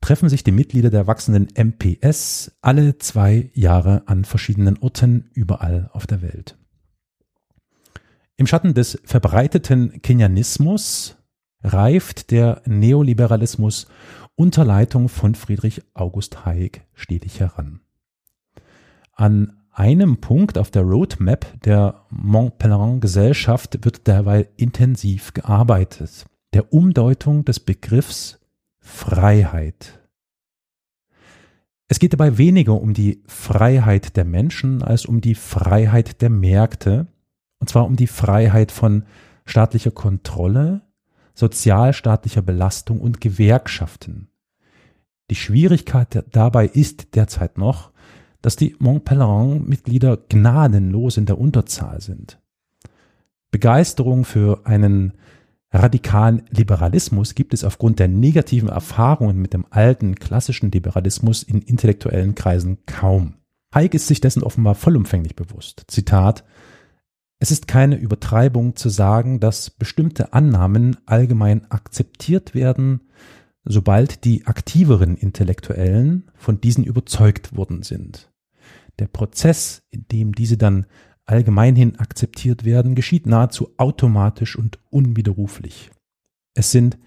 treffen sich die Mitglieder der wachsenden MPS alle zwei Jahre an verschiedenen Orten überall auf der Welt. Im Schatten des verbreiteten Kenianismus reift der Neoliberalismus unter Leitung von Friedrich August Hayek stetig heran. An einem Punkt auf der Roadmap der Mont Pelerin Gesellschaft wird derweil intensiv gearbeitet. Der Umdeutung des Begriffs Freiheit. Es geht dabei weniger um die Freiheit der Menschen als um die Freiheit der Märkte, und zwar um die Freiheit von staatlicher Kontrolle, sozialstaatlicher Belastung und Gewerkschaften. Die Schwierigkeit dabei ist derzeit noch, dass die Mont Pelerin-Mitglieder gnadenlos in der Unterzahl sind. Begeisterung für einen radikalen Liberalismus gibt es aufgrund der negativen Erfahrungen mit dem alten klassischen Liberalismus in intellektuellen Kreisen kaum. Hayek ist sich dessen offenbar vollumfänglich bewusst. Zitat es ist keine Übertreibung zu sagen, dass bestimmte Annahmen allgemein akzeptiert werden, sobald die aktiveren Intellektuellen von diesen überzeugt worden sind. Der Prozess, in dem diese dann allgemeinhin akzeptiert werden, geschieht nahezu automatisch und unwiderruflich. Es sind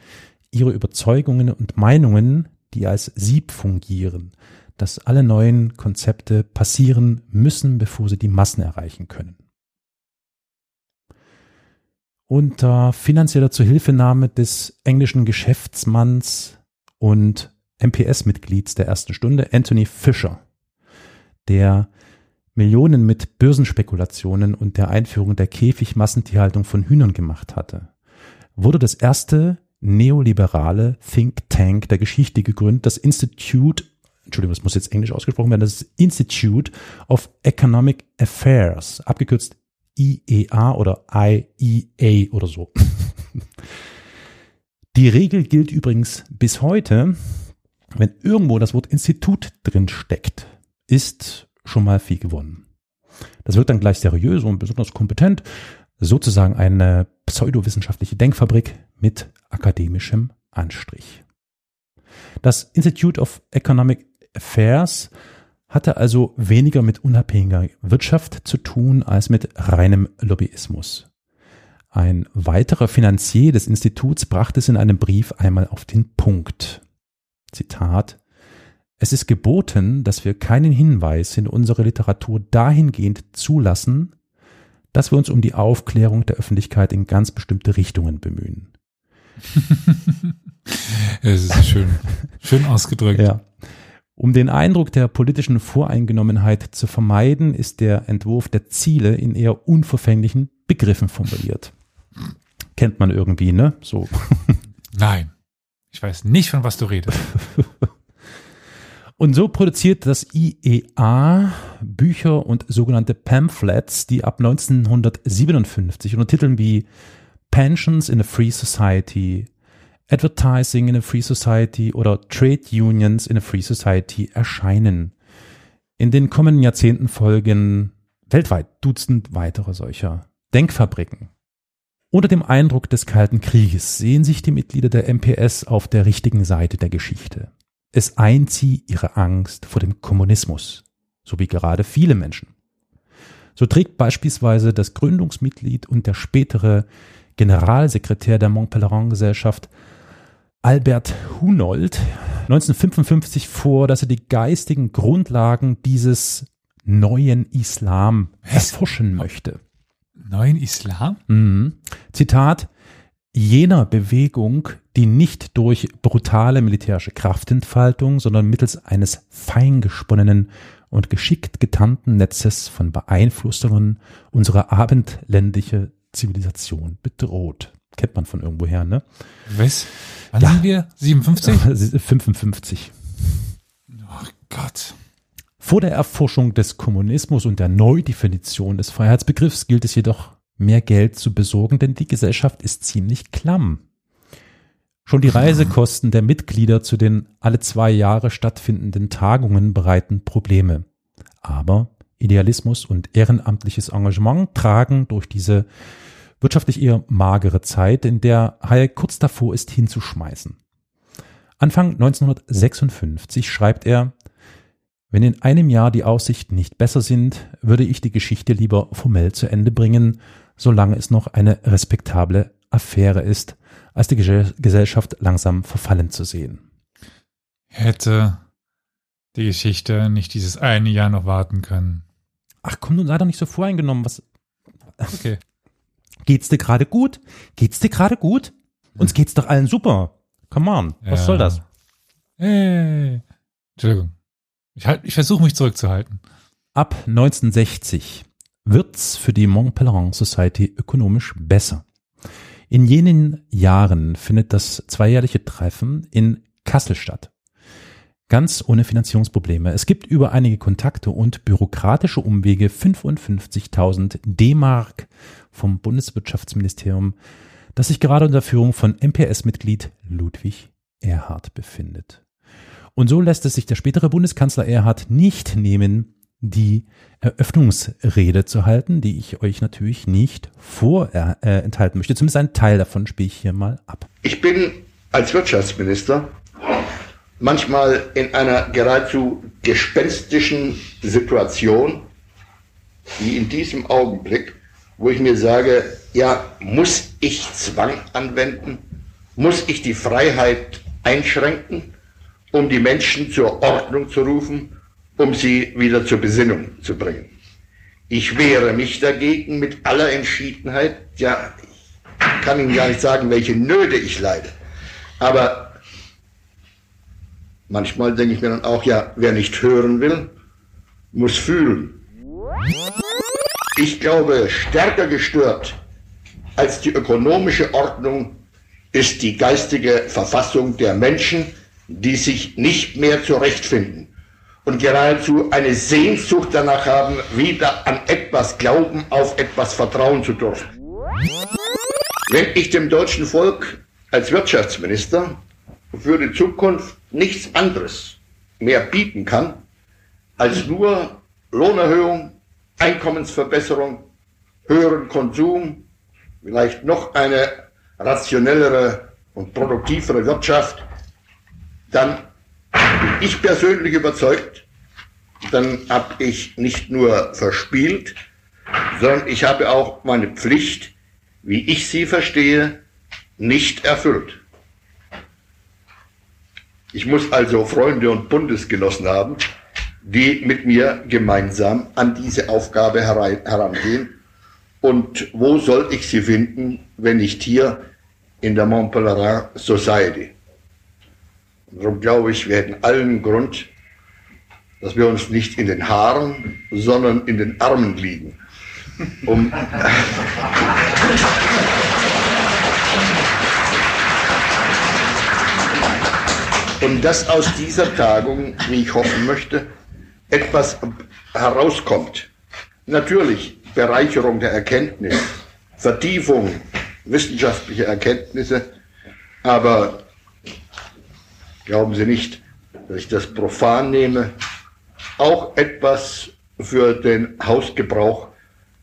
ihre Überzeugungen und Meinungen, die als Sieb fungieren, dass alle neuen Konzepte passieren müssen, bevor sie die Massen erreichen können. Unter finanzieller Zuhilfenahme des englischen Geschäftsmanns und MPS-Mitglieds der ersten Stunde, Anthony Fisher, der Millionen mit Börsenspekulationen und der Einführung der Käfigmassentierhaltung von Hühnern gemacht hatte, wurde das erste neoliberale Think Tank der Geschichte gegründet, das Institute, Entschuldigung, das muss jetzt Englisch ausgesprochen werden, das Institute of Economic Affairs, abgekürzt IEA oder IEA oder so. Die Regel gilt übrigens bis heute, wenn irgendwo das Wort Institut drin steckt, ist schon mal viel gewonnen. Das wird dann gleich seriös und besonders kompetent, sozusagen eine pseudowissenschaftliche Denkfabrik mit akademischem Anstrich. Das Institute of Economic Affairs hatte also weniger mit unabhängiger Wirtschaft zu tun als mit reinem Lobbyismus. Ein weiterer Finanzier des Instituts brachte es in einem Brief einmal auf den Punkt. Zitat Es ist geboten, dass wir keinen Hinweis in unserer Literatur dahingehend zulassen, dass wir uns um die Aufklärung der Öffentlichkeit in ganz bestimmte Richtungen bemühen. es ist schön, schön ausgedrückt. Ja. Um den Eindruck der politischen Voreingenommenheit zu vermeiden, ist der Entwurf der Ziele in eher unverfänglichen Begriffen formuliert. Kennt man irgendwie, ne? So. Nein. Ich weiß nicht, von was du redest. Und so produziert das IEA Bücher und sogenannte Pamphlets, die ab 1957 unter Titeln wie Pensions in a Free Society, Advertising in a Free Society oder Trade Unions in a Free Society erscheinen. In den kommenden Jahrzehnten folgen weltweit Dutzend weitere solcher Denkfabriken. Unter dem Eindruck des Kalten Krieges sehen sich die Mitglieder der MPS auf der richtigen Seite der Geschichte. Es eint sie ihre Angst vor dem Kommunismus, so wie gerade viele Menschen. So trägt beispielsweise das Gründungsmitglied und der spätere Generalsekretär der Montpellerin-Gesellschaft Albert Hunold 1955 vor, dass er die geistigen Grundlagen dieses neuen Islam erforschen möchte. Neuen Islam? Mhm. Zitat, jener Bewegung, die nicht durch brutale militärische Kraftentfaltung, sondern mittels eines feingesponnenen und geschickt getarnten Netzes von Beeinflussungen unsere abendländische Zivilisation bedroht. Kennt man von irgendwoher, ne? Was? Wann ja. sind wir? 57? 55. Oh Gott. Vor der Erforschung des Kommunismus und der Neudefinition des Freiheitsbegriffs gilt es jedoch, mehr Geld zu besorgen, denn die Gesellschaft ist ziemlich klamm. Schon die Reisekosten der Mitglieder zu den alle zwei Jahre stattfindenden Tagungen bereiten Probleme. Aber Idealismus und ehrenamtliches Engagement tragen durch diese wirtschaftlich eher magere Zeit, in der Hayek kurz davor ist hinzuschmeißen. Anfang 1956 schreibt er, wenn in einem Jahr die Aussichten nicht besser sind, würde ich die Geschichte lieber formell zu Ende bringen, solange es noch eine respektable Affäre ist, als die Gesellschaft langsam verfallen zu sehen. Hätte die Geschichte nicht dieses eine Jahr noch warten können. Ach komm, nun sei doch nicht so voreingenommen. Was? Okay. Geht's dir gerade gut? Geht's dir gerade gut? Uns geht's doch allen super. Come on, was ja. soll das? Hey. Entschuldigung. Ich, halt, ich versuche mich zurückzuhalten. Ab 1960 wird's für die Mont Pelerin Society ökonomisch besser. In jenen Jahren findet das zweijährliche Treffen in Kassel statt. Ganz ohne Finanzierungsprobleme. Es gibt über einige Kontakte und bürokratische Umwege 55.000 D-Mark vom Bundeswirtschaftsministerium, das sich gerade unter Führung von MPS-Mitglied Ludwig Erhard befindet. Und so lässt es sich der spätere Bundeskanzler Erhard nicht nehmen, die Eröffnungsrede zu halten, die ich euch natürlich nicht vorenthalten möchte. Zumindest ein Teil davon spiele ich hier mal ab. Ich bin als Wirtschaftsminister manchmal in einer geradezu gespenstischen Situation, wie in diesem Augenblick, wo ich mir sage, ja, muss ich Zwang anwenden? Muss ich die Freiheit einschränken, um die Menschen zur Ordnung zu rufen? um sie wieder zur Besinnung zu bringen. Ich wehre mich dagegen mit aller Entschiedenheit. Ja, kann Ihnen gar nicht sagen, welche Nöte ich leide. Aber manchmal denke ich mir dann auch, ja, wer nicht hören will, muss fühlen. Ich glaube, stärker gestört als die ökonomische Ordnung ist die geistige Verfassung der Menschen, die sich nicht mehr zurechtfinden und geradezu eine Sehnsucht danach haben, wieder an etwas glauben, auf etwas vertrauen zu dürfen. Wenn ich dem deutschen Volk als Wirtschaftsminister für die Zukunft nichts anderes mehr bieten kann, als nur Lohnerhöhung, Einkommensverbesserung, höheren Konsum, vielleicht noch eine rationellere und produktivere Wirtschaft, dann bin ich persönlich überzeugt, dann habe ich nicht nur verspielt, sondern ich habe auch meine Pflicht, wie ich sie verstehe, nicht erfüllt. Ich muss also Freunde und Bundesgenossen haben, die mit mir gemeinsam an diese Aufgabe herangehen. Und wo soll ich sie finden, wenn nicht hier in der Mont Pelerin Society? Darum glaube ich, wir hätten allen Grund, dass wir uns nicht in den Haaren, sondern in den Armen liegen. Um Und dass aus dieser Tagung, wie ich hoffen möchte, etwas herauskommt. Natürlich Bereicherung der Erkenntnis, Vertiefung wissenschaftlicher Erkenntnisse, aber glauben Sie nicht, dass ich das profan nehme, auch etwas für den Hausgebrauch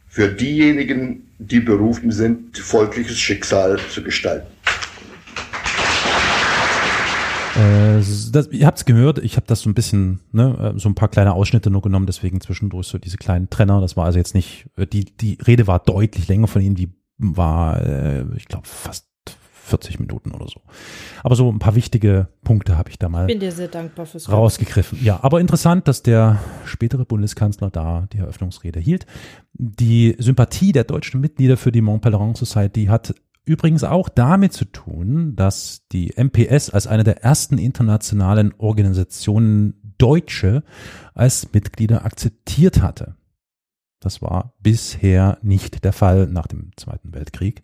für diejenigen, die berufen sind, volkliches Schicksal zu gestalten. Äh, das, ihr habt's gehört, ich habe das so ein bisschen, ne, äh, so ein paar kleine Ausschnitte nur genommen, deswegen zwischendurch so diese kleinen Trenner. Das war also jetzt nicht, äh, die, die Rede war deutlich länger von ihnen, die war, äh, ich glaube, fast 40 Minuten oder so. Aber so ein paar wichtige Punkte habe ich da mal rausgegriffen. Ja, aber interessant, dass der spätere Bundeskanzler da die Eröffnungsrede hielt. Die Sympathie der deutschen Mitglieder für die Mont Pelerin Society hat übrigens auch damit zu tun, dass die MPS als eine der ersten internationalen Organisationen Deutsche als Mitglieder akzeptiert hatte. Das war bisher nicht der Fall nach dem Zweiten Weltkrieg.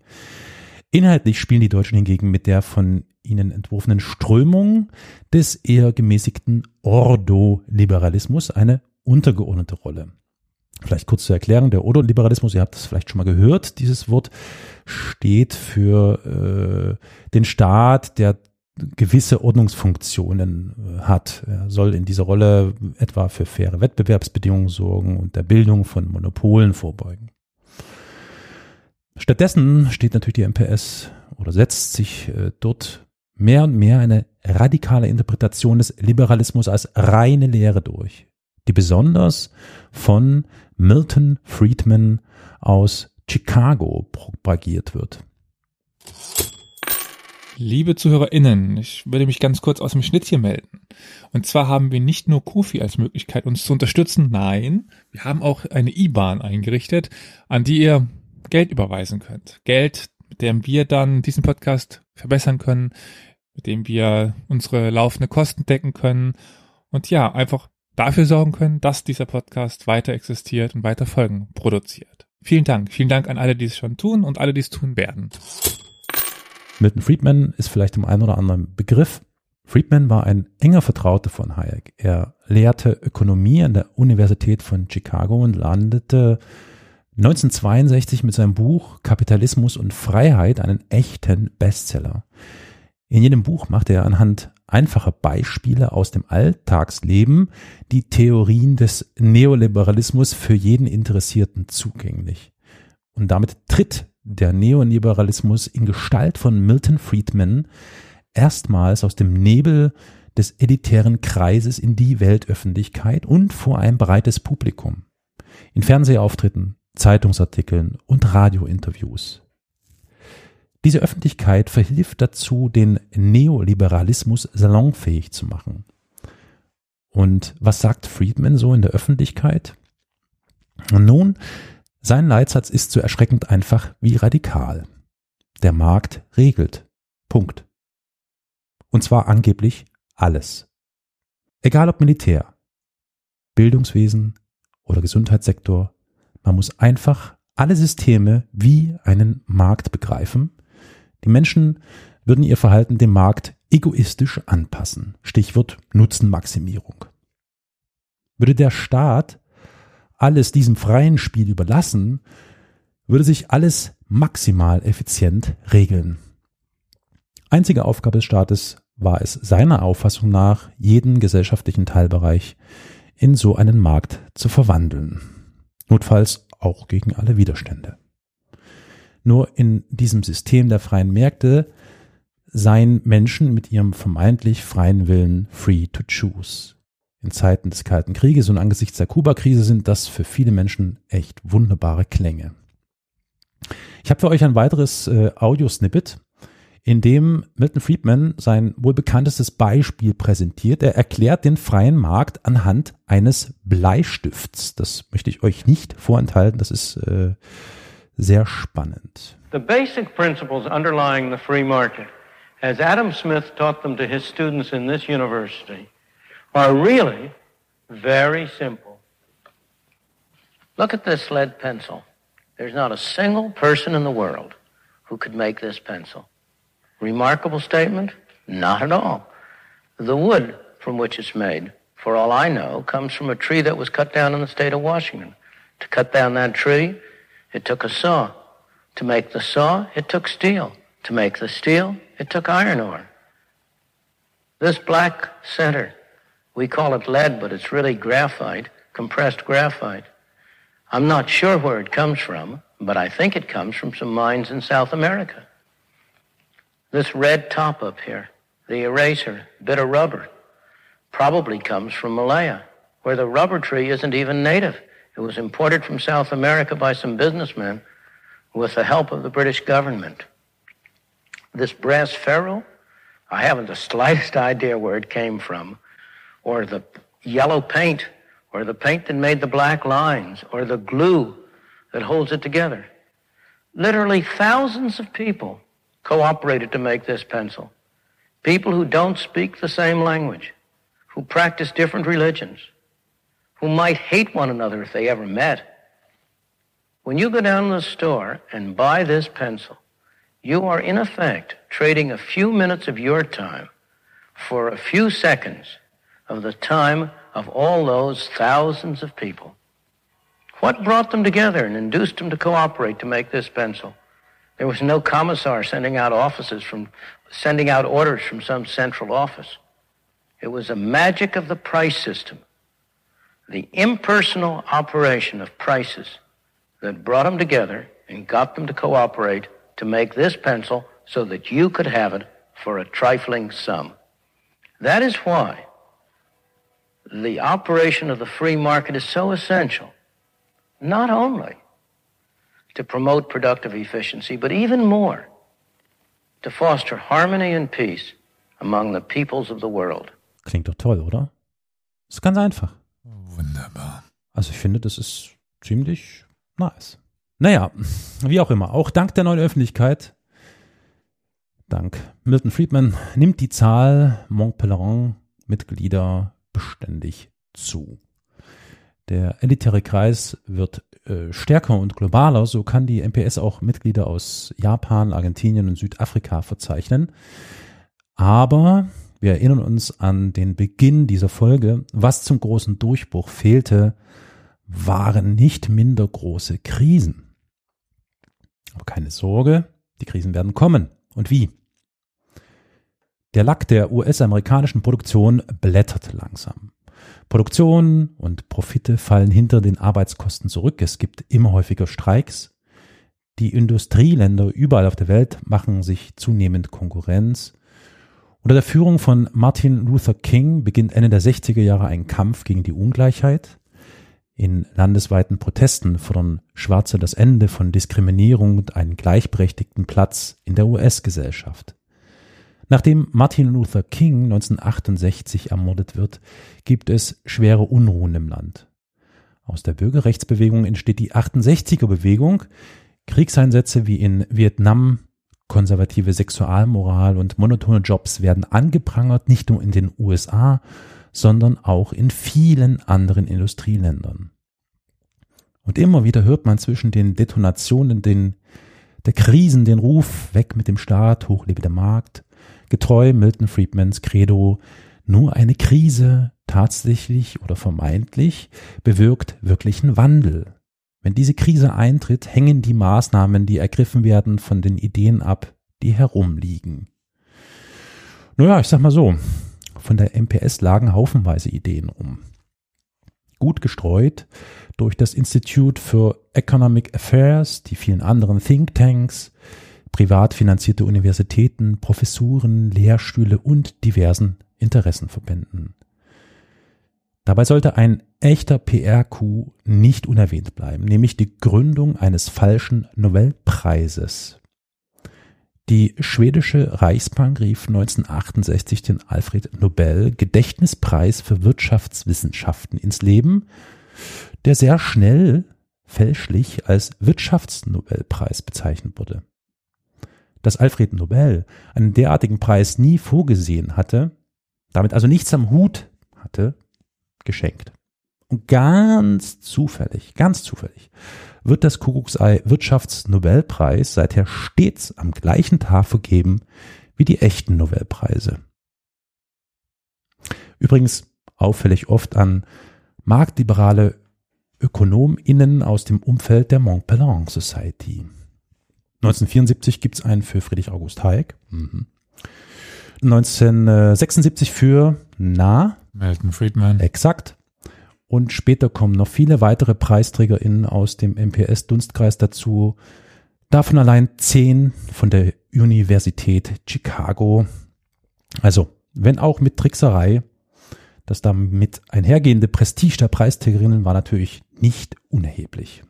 Inhaltlich spielen die Deutschen hingegen mit der von ihnen entworfenen Strömung des eher gemäßigten Ordo-Liberalismus eine untergeordnete Rolle. Vielleicht kurz zur Erklärung, der Ordo-Liberalismus, ihr habt das vielleicht schon mal gehört, dieses Wort steht für äh, den Staat, der gewisse Ordnungsfunktionen äh, hat. Er soll in dieser Rolle etwa für faire Wettbewerbsbedingungen sorgen und der Bildung von Monopolen vorbeugen. Stattdessen steht natürlich die MPS oder setzt sich äh, dort mehr und mehr eine radikale Interpretation des Liberalismus als reine Lehre durch, die besonders von Milton Friedman aus Chicago propagiert wird. Liebe ZuhörerInnen, ich würde mich ganz kurz aus dem Schnittchen melden. Und zwar haben wir nicht nur Kofi als Möglichkeit, uns zu unterstützen, nein, wir haben auch eine IBAN eingerichtet, an die ihr Geld überweisen könnt. Geld, mit dem wir dann diesen Podcast verbessern können, mit dem wir unsere laufende Kosten decken können und ja, einfach dafür sorgen können, dass dieser Podcast weiter existiert und weiter Folgen produziert. Vielen Dank. Vielen Dank an alle, die es schon tun und alle, die es tun werden. Milton Friedman ist vielleicht im einen oder anderen Begriff. Friedman war ein enger Vertrauter von Hayek. Er lehrte Ökonomie an der Universität von Chicago und landete 1962 mit seinem Buch Kapitalismus und Freiheit einen echten Bestseller. In jedem Buch machte er anhand einfacher Beispiele aus dem Alltagsleben die Theorien des Neoliberalismus für jeden Interessierten zugänglich. Und damit tritt der Neoliberalismus in Gestalt von Milton Friedman erstmals aus dem Nebel des elitären Kreises in die Weltöffentlichkeit und vor ein breites Publikum. In Fernsehauftritten, Zeitungsartikeln und Radiointerviews. Diese Öffentlichkeit verhilft dazu, den Neoliberalismus salonfähig zu machen. Und was sagt Friedman so in der Öffentlichkeit? Nun, sein Leitsatz ist so erschreckend einfach wie radikal. Der Markt regelt. Punkt. Und zwar angeblich alles. Egal ob Militär, Bildungswesen oder Gesundheitssektor, man muss einfach alle Systeme wie einen Markt begreifen. Die Menschen würden ihr Verhalten dem Markt egoistisch anpassen. Stichwort Nutzenmaximierung. Würde der Staat alles diesem freien Spiel überlassen, würde sich alles maximal effizient regeln. Einzige Aufgabe des Staates war es seiner Auffassung nach, jeden gesellschaftlichen Teilbereich in so einen Markt zu verwandeln. Notfalls auch gegen alle Widerstände. Nur in diesem System der freien Märkte seien Menschen mit ihrem vermeintlich freien Willen free to choose. In Zeiten des Kalten Krieges und angesichts der Kuba-Krise sind das für viele Menschen echt wunderbare Klänge. Ich habe für euch ein weiteres äh, Audio-Snippet, in dem Milton Friedman sein wohl bekanntestes Beispiel präsentiert. Er erklärt den freien Markt anhand eines Bleistifts. Das möchte ich euch nicht vorenthalten. Das ist äh, sehr spannend. The basic principles underlying the free market, as Adam Smith taught them to his students in this university, are really very simple. Look at this lead pencil. There's not a single person in the world who could make this pencil. Remarkable statement? Not at all. The wood from which it's made, for all I know, comes from a tree that was cut down in the state of Washington. To cut down that tree, it took a saw. To make the saw, it took steel. To make the steel, it took iron ore. This black center, we call it lead, but it's really graphite, compressed graphite. I'm not sure where it comes from, but I think it comes from some mines in South America. This red top up here, the eraser, bit of rubber, probably comes from Malaya, where the rubber tree isn't even native. It was imported from South America by some businessmen with the help of the British government. This brass ferrule, I haven't the slightest idea where it came from, or the yellow paint, or the paint that made the black lines, or the glue that holds it together. Literally thousands of people cooperated to make this pencil. People who don't speak the same language, who practice different religions, who might hate one another if they ever met. When you go down to the store and buy this pencil, you are in effect trading a few minutes of your time for a few seconds of the time of all those thousands of people. What brought them together and induced them to cooperate to make this pencil? There was no commissar sending out offices from, sending out orders from some central office. It was a magic of the price system, the impersonal operation of prices that brought them together and got them to cooperate to make this pencil so that you could have it for a trifling sum. That is why the operation of the free market is so essential, not only to promote productive efficiency, but even more, to foster harmony and peace among the peoples of the world. Klingt doch toll, oder? Ist ganz einfach. Wunderbar. Also ich finde, das ist ziemlich nice. Naja, wie auch immer, auch dank der neuen Öffentlichkeit, dank Milton Friedman, nimmt die Zahl Mont Pelerin-Mitglieder beständig zu. Der elitäre Kreis wird äh, stärker und globaler, so kann die MPS auch Mitglieder aus Japan, Argentinien und Südafrika verzeichnen. Aber wir erinnern uns an den Beginn dieser Folge. Was zum großen Durchbruch fehlte, waren nicht minder große Krisen. Aber keine Sorge, die Krisen werden kommen. Und wie? Der Lack der US-amerikanischen Produktion blättert langsam. Produktion und Profite fallen hinter den Arbeitskosten zurück. Es gibt immer häufiger Streiks. Die Industrieländer überall auf der Welt machen sich zunehmend Konkurrenz. Unter der Führung von Martin Luther King beginnt Ende der 60er Jahre ein Kampf gegen die Ungleichheit. In landesweiten Protesten fordern Schwarze das Ende von Diskriminierung und einen gleichberechtigten Platz in der US-Gesellschaft. Nachdem Martin Luther King 1968 ermordet wird, gibt es schwere Unruhen im Land. Aus der Bürgerrechtsbewegung entsteht die 68er Bewegung. Kriegseinsätze wie in Vietnam, konservative Sexualmoral und monotone Jobs werden angeprangert, nicht nur in den USA, sondern auch in vielen anderen Industrieländern. Und immer wieder hört man zwischen den Detonationen den, der Krisen den Ruf, weg mit dem Staat, hoch lebe der Markt, getreu Milton Friedmans Credo, nur eine Krise, tatsächlich oder vermeintlich, bewirkt wirklichen Wandel. Wenn diese Krise eintritt, hängen die Maßnahmen, die ergriffen werden, von den Ideen ab, die herumliegen. Naja, ich sag mal so, von der MPS lagen haufenweise Ideen um. Gut gestreut durch das Institute for Economic Affairs, die vielen anderen Thinktanks, privat finanzierte Universitäten, Professuren, Lehrstühle und diversen Interessenverbänden. Dabei sollte ein echter PR-Coup nicht unerwähnt bleiben, nämlich die Gründung eines falschen Nobelpreises. Die schwedische Reichsbank rief 1968 den Alfred Nobel Gedächtnispreis für Wirtschaftswissenschaften ins Leben, der sehr schnell fälschlich als Wirtschaftsnobelpreis bezeichnet wurde. Dass Alfred Nobel einen derartigen Preis nie vorgesehen hatte, damit also nichts am Hut hatte, geschenkt. Und ganz zufällig, ganz zufällig, wird das Kuckucksei Wirtschaftsnobelpreis seither stets am gleichen Tag vergeben wie die echten Nobelpreise. Übrigens auffällig oft an marktliberale ÖkonomInnen aus dem Umfeld der Montpellier Society. 1974 gibt's einen für Friedrich August Hayek. Mhm. 1976 für, na? Milton Friedman. Exakt. Und später kommen noch viele weitere PreisträgerInnen aus dem MPS-Dunstkreis dazu. Davon allein zehn von der Universität Chicago. Also, wenn auch mit Trickserei, das damit einhergehende Prestige der Preisträgerinnen war natürlich nicht unerheblich.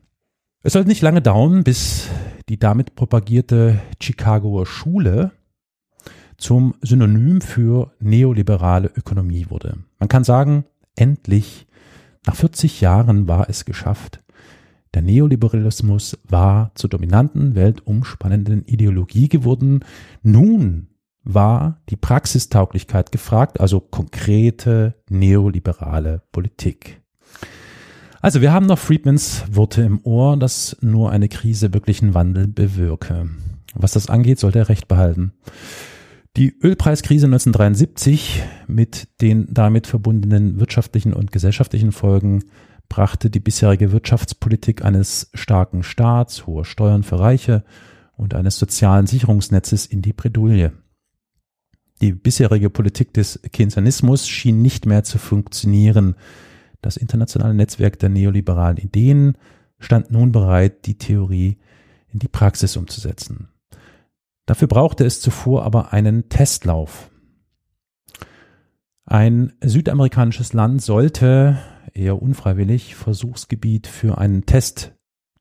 Es sollte nicht lange dauern, bis die damit propagierte Chicagoer Schule zum Synonym für neoliberale Ökonomie wurde. Man kann sagen, endlich, nach 40 Jahren war es geschafft. Der Neoliberalismus war zur dominanten, weltumspannenden Ideologie geworden. Nun war die Praxistauglichkeit gefragt, also konkrete neoliberale Politik. Also wir haben noch Friedmans Worte im Ohr, dass nur eine Krise wirklichen Wandel bewirke. Was das angeht, sollte er recht behalten. Die Ölpreiskrise 1973 mit den damit verbundenen wirtschaftlichen und gesellschaftlichen Folgen brachte die bisherige Wirtschaftspolitik eines starken Staats, hoher Steuern für Reiche und eines sozialen Sicherungsnetzes in die Bredouille. Die bisherige Politik des Keynesianismus schien nicht mehr zu funktionieren. Das internationale Netzwerk der neoliberalen Ideen stand nun bereit, die Theorie in die Praxis umzusetzen. Dafür brauchte es zuvor aber einen Testlauf. Ein südamerikanisches Land sollte, eher unfreiwillig, Versuchsgebiet für einen Test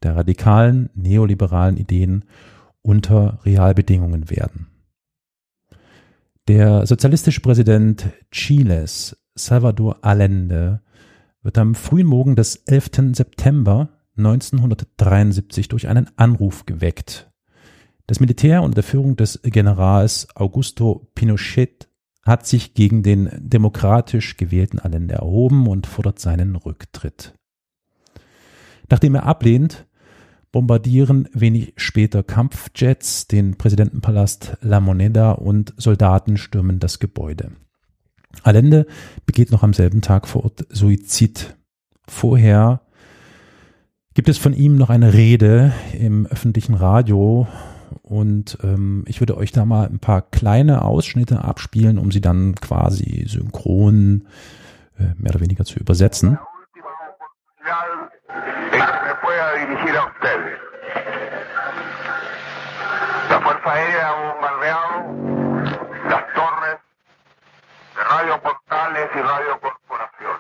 der radikalen neoliberalen Ideen unter Realbedingungen werden. Der sozialistische Präsident Chiles, Salvador Allende, wird am frühen Morgen des 11. September 1973 durch einen Anruf geweckt das Militär unter der Führung des Generals Augusto Pinochet hat sich gegen den demokratisch gewählten Allende erhoben und fordert seinen Rücktritt. Nachdem er ablehnt, bombardieren wenig später Kampfjets den Präsidentenpalast La Moneda und Soldaten stürmen das Gebäude. Allende begeht noch am selben Tag vor Ort Suizid. Vorher gibt es von ihm noch eine Rede im öffentlichen Radio, und ähm, ich würde euch da mal ein paar kleine Ausschnitte abspielen, um sie dann quasi synchron äh, mehr oder weniger zu übersetzen. La Fuerza Aérea ha bombardeado las torres de Radio Portales y Radio Corporación.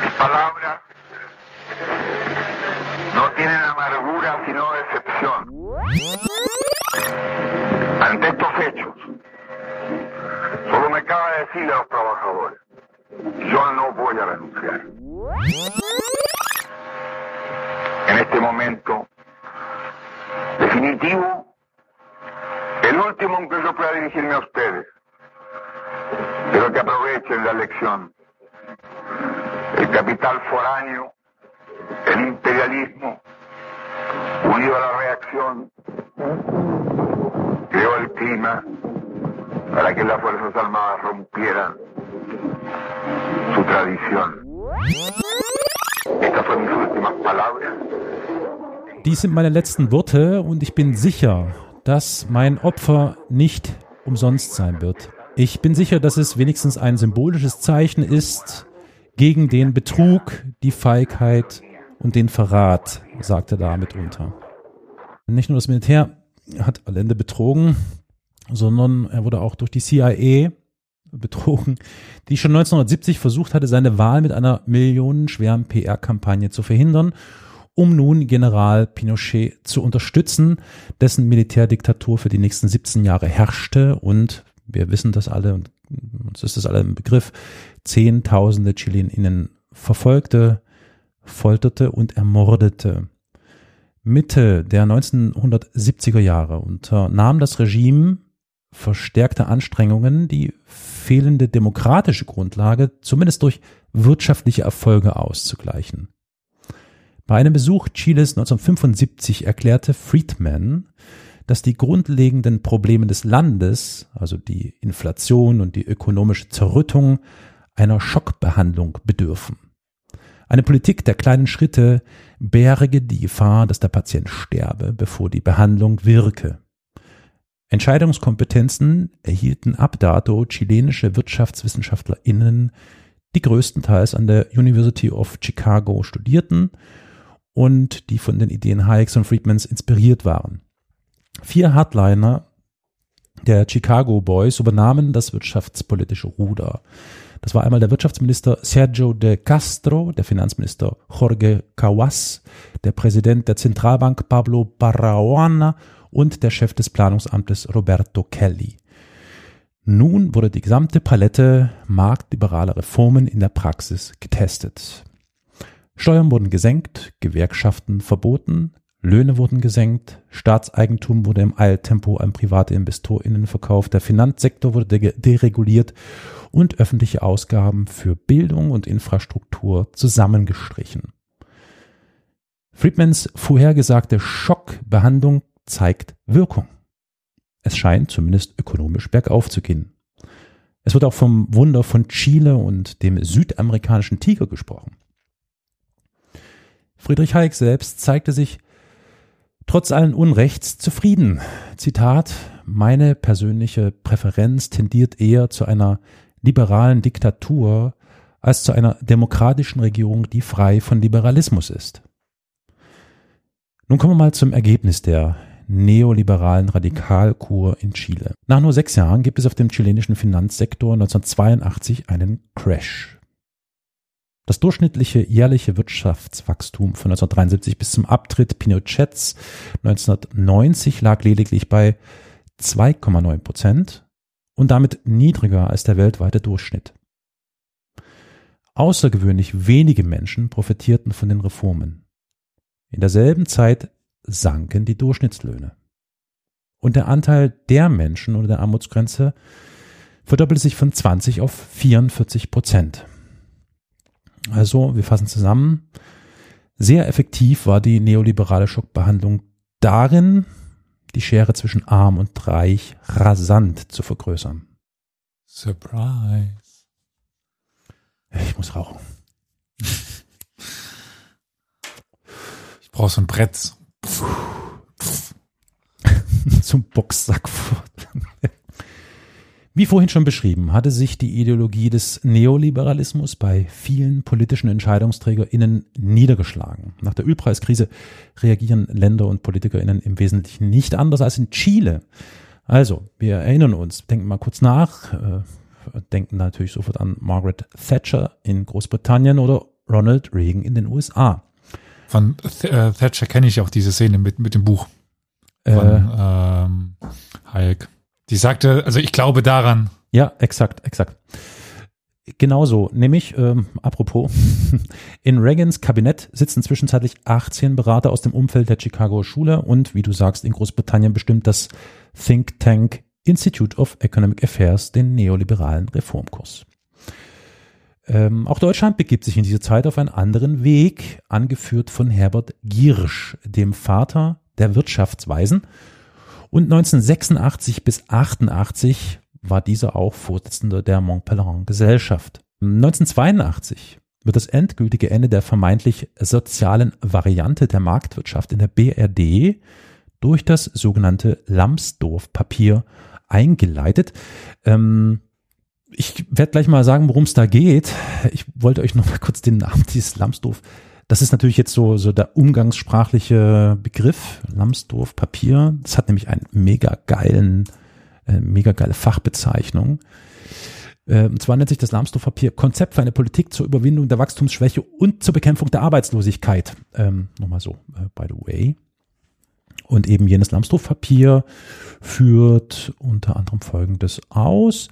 Mis palabras no tienen amargura sino decepción. Ante estos hechos, solo me cabe decirle a los trabajadores, yo no voy a renunciar. En este momento, Definitivo, el último en que yo pueda dirigirme a ustedes, pero que aprovechen la lección. El capital foráneo, el imperialismo, unido a la reacción, creó el clima para que las Fuerzas Armadas rompieran su tradición. Estas fueron mis últimas palabras. Dies sind meine letzten Worte und ich bin sicher, dass mein Opfer nicht umsonst sein wird. Ich bin sicher, dass es wenigstens ein symbolisches Zeichen ist gegen den Betrug, die Feigheit und den Verrat, sagte da mitunter. Nicht nur das Militär hat Allende betrogen, sondern er wurde auch durch die CIA betrogen, die schon 1970 versucht hatte, seine Wahl mit einer millionenschweren PR-Kampagne zu verhindern, um nun General Pinochet zu unterstützen, dessen Militärdiktatur für die nächsten 17 Jahre herrschte und wir wissen das alle und uns ist das alle im Begriff, Zehntausende Chileninnen verfolgte, folterte und ermordete. Mitte der 1970er Jahre unternahm das Regime verstärkte Anstrengungen, die fehlende demokratische Grundlage zumindest durch wirtschaftliche Erfolge auszugleichen. Bei einem Besuch Chiles 1975 erklärte Friedman, dass die grundlegenden Probleme des Landes, also die Inflation und die ökonomische Zerrüttung, einer Schockbehandlung bedürfen. Eine Politik der kleinen Schritte berge die Gefahr, dass der Patient sterbe, bevor die Behandlung wirke. Entscheidungskompetenzen erhielten ab dato chilenische WirtschaftswissenschaftlerInnen, die größtenteils an der University of Chicago studierten und die von den Ideen Hayeks und Friedmans inspiriert waren. Vier Hardliner der Chicago Boys übernahmen das wirtschaftspolitische Ruder. Das war einmal der Wirtschaftsminister Sergio de Castro, der Finanzminister Jorge Cawas, der Präsident der Zentralbank Pablo Barahona und der Chef des Planungsamtes Roberto Kelly. Nun wurde die gesamte Palette marktliberaler Reformen in der Praxis getestet. Steuern wurden gesenkt, Gewerkschaften verboten, Löhne wurden gesenkt, Staatseigentum wurde im Eiltempo an private InvestorInnen verkauft, der Finanzsektor wurde dereguliert und öffentliche Ausgaben für Bildung und Infrastruktur zusammengestrichen. Friedmans vorhergesagte Schockbehandlung zeigt Wirkung. Es scheint zumindest ökonomisch bergauf zu gehen. Es wird auch vom Wunder von Chile und dem südamerikanischen Tiger gesprochen. Friedrich Hayek selbst zeigte sich trotz allen Unrechts zufrieden. Zitat, meine persönliche Präferenz tendiert eher zu einer liberalen Diktatur als zu einer demokratischen Regierung, die frei von Liberalismus ist. Nun kommen wir mal zum Ergebnis der neoliberalen Radikalkur in Chile. Nach nur sechs Jahren gibt es auf dem chilenischen Finanzsektor 1982 einen Crash. Das durchschnittliche jährliche Wirtschaftswachstum von 1973 bis zum Abtritt Pinochets 1990 lag lediglich bei 2,9 Prozent und damit niedriger als der weltweite Durchschnitt. Außergewöhnlich wenige Menschen profitierten von den Reformen. In derselben Zeit sanken die Durchschnittslöhne. Und der Anteil der Menschen unter der Armutsgrenze verdoppelte sich von 20 auf 44 Prozent. Also, wir fassen zusammen. Sehr effektiv war die neoliberale Schockbehandlung darin, die Schere zwischen arm und reich rasant zu vergrößern. Surprise. Ich muss rauchen. Ich brauche so ein Brett. Zum Boxsack. Wie vorhin schon beschrieben, hatte sich die Ideologie des Neoliberalismus bei vielen politischen EntscheidungsträgerInnen niedergeschlagen. Nach der Ölpreiskrise reagieren Länder und PolitikerInnen im Wesentlichen nicht anders als in Chile. Also, wir erinnern uns, denken mal kurz nach, äh, denken natürlich sofort an Margaret Thatcher in Großbritannien oder Ronald Reagan in den USA. Von äh, Thatcher kenne ich auch diese Szene mit, mit dem Buch von Äh, ähm, Hayek. Die sagte, also ich glaube daran. Ja, exakt, exakt. Genauso, nämlich, ähm, apropos, in Reagans Kabinett sitzen zwischenzeitlich 18 Berater aus dem Umfeld der Chicago Schule und, wie du sagst, in Großbritannien bestimmt das Think Tank Institute of Economic Affairs den neoliberalen Reformkurs. Ähm, auch Deutschland begibt sich in dieser Zeit auf einen anderen Weg, angeführt von Herbert Giersch, dem Vater der Wirtschaftsweisen. Und 1986 bis 88 war dieser auch Vorsitzender der Montpellier Gesellschaft. 1982 wird das endgültige Ende der vermeintlich sozialen Variante der Marktwirtschaft in der BRD durch das sogenannte Lambsdorff-Papier eingeleitet. Ähm, ich werde gleich mal sagen, worum es da geht. Ich wollte euch noch mal kurz den Namen dieses Lambsdorff. Das ist natürlich jetzt so, so der umgangssprachliche Begriff, Lambsdorff Papier. Das hat nämlich einen mega geilen äh, mega geile Fachbezeichnung. Äh, und zwar nennt sich das Lambsdorff-Papier Konzept für eine Politik zur Überwindung der Wachstumsschwäche und zur Bekämpfung der Arbeitslosigkeit. Ähm, Nochmal so, äh, by the way. Und eben jenes Lambsdorff-Papier führt unter anderem Folgendes aus.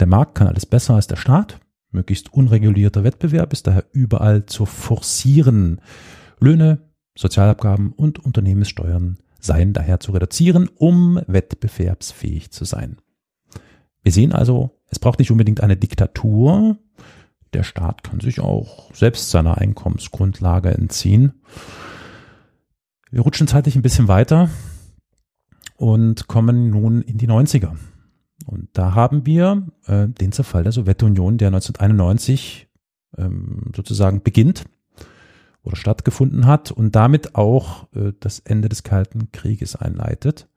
Der Markt kann alles besser als der Staat. Möglichst unregulierter Wettbewerb ist daher überall zu forcieren. Löhne, Sozialabgaben und Unternehmenssteuern seien daher zu reduzieren, um wettbewerbsfähig zu sein. Wir sehen also, es braucht nicht unbedingt eine Diktatur. Der Staat kann sich auch selbst seiner Einkommensgrundlage entziehen. Wir rutschen zeitlich ein bisschen weiter und kommen nun in die 90er. Und da haben wir äh, den Zerfall der Sowjetunion, der 1991 ähm, sozusagen beginnt oder stattgefunden hat und damit auch äh, das Ende des Kalten Krieges einleitet.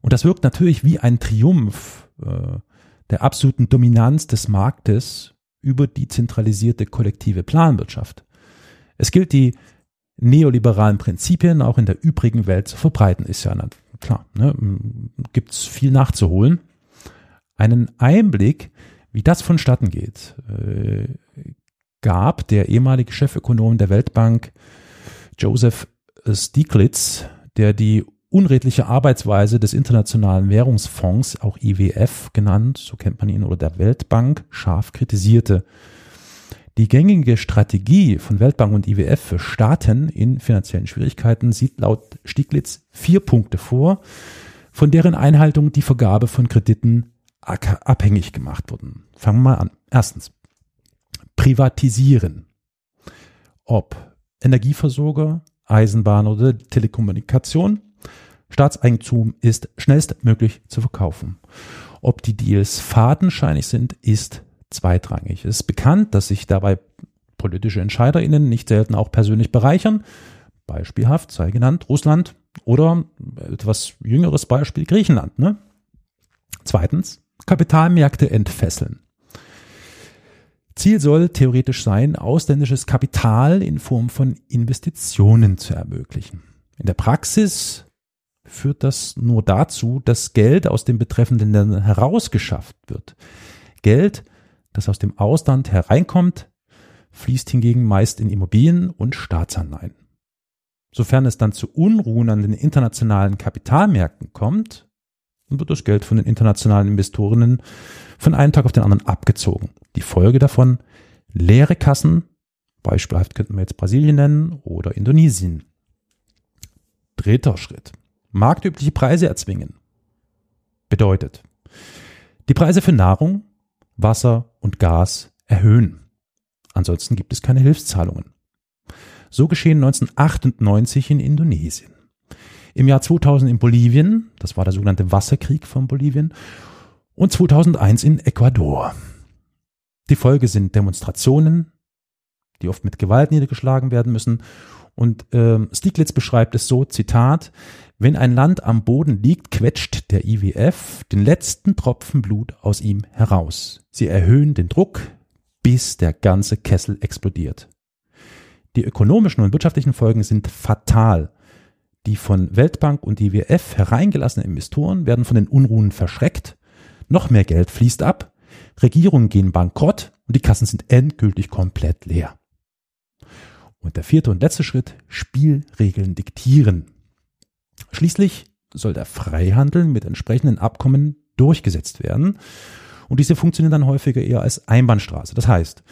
Und das wirkt natürlich wie ein Triumph äh, der absoluten Dominanz des Marktes über die zentralisierte kollektive Planwirtschaft. Es gilt, die neoliberalen Prinzipien auch in der übrigen Welt zu verbreiten, ist ja klar, ne, gibt es viel nachzuholen. Einen Einblick, wie das vonstatten geht, äh, gab der ehemalige Chefökonom der Weltbank Joseph Stiglitz, der die unredliche Arbeitsweise des Internationalen Währungsfonds, auch IWF genannt, so kennt man ihn, oder der Weltbank, scharf kritisierte. Die gängige Strategie von Weltbank und IWF für Staaten in finanziellen Schwierigkeiten sieht laut Stiglitz vier Punkte vor, von deren Einhaltung die Vergabe von Krediten abhängig gemacht wurden. Fangen wir mal an. Erstens privatisieren. Ob Energieversorger, Eisenbahn oder Telekommunikation, Staatseigentum ist schnellstmöglich zu verkaufen. Ob die Deals fadenscheinig sind, ist zweitrangig. Es ist bekannt, dass sich dabei politische EntscheiderInnen nicht selten auch persönlich bereichern. Beispielhaft sei genannt Russland oder etwas jüngeres Beispiel Griechenland. Ne? Zweitens, Kapitalmärkte entfesseln. Ziel soll theoretisch sein, ausländisches Kapital in Form von Investitionen zu ermöglichen. In der Praxis führt das nur dazu, dass Geld aus den betreffenden Ländern herausgeschafft wird. Geld, das aus dem Ausland hereinkommt, fließt hingegen meist in Immobilien und Staatsanleihen. Sofern es dann zu Unruhen an den internationalen Kapitalmärkten kommt, wird das Geld von den internationalen Investorinnen von einem Tag auf den anderen abgezogen. Die Folge davon, leere Kassen, beispielhaft könnten wir jetzt Brasilien nennen oder Indonesien. Dritter Schritt. Marktübliche Preise erzwingen. Bedeutet, die Preise für Nahrung, Wasser und Gas erhöhen. Ansonsten gibt es keine Hilfszahlungen. So geschehen 1998 in Indonesien. Im Jahr 2000 in Bolivien, das war der sogenannte Wasserkrieg von Bolivien, und 2001 in Ecuador. Die Folge sind Demonstrationen, die oft mit Gewalt niedergeschlagen werden müssen. Und äh, Stieglitz beschreibt es so, Zitat, wenn ein Land am Boden liegt, quetscht der IWF den letzten Tropfen Blut aus ihm heraus. Sie erhöhen den Druck, bis der ganze Kessel explodiert. Die ökonomischen und wirtschaftlichen Folgen sind fatal. Die von Weltbank und IWF hereingelassenen Investoren werden von den Unruhen verschreckt, noch mehr Geld fließt ab Regierungen gehen bankrott und die Kassen sind endgültig komplett leer. Und der vierte und letzte Schritt, Spielregeln diktieren. Schließlich soll der Freihandel mit entsprechenden Abkommen durchgesetzt werden. Und diese funktionieren dann häufiger eher als Einbahnstraße. Das heißt,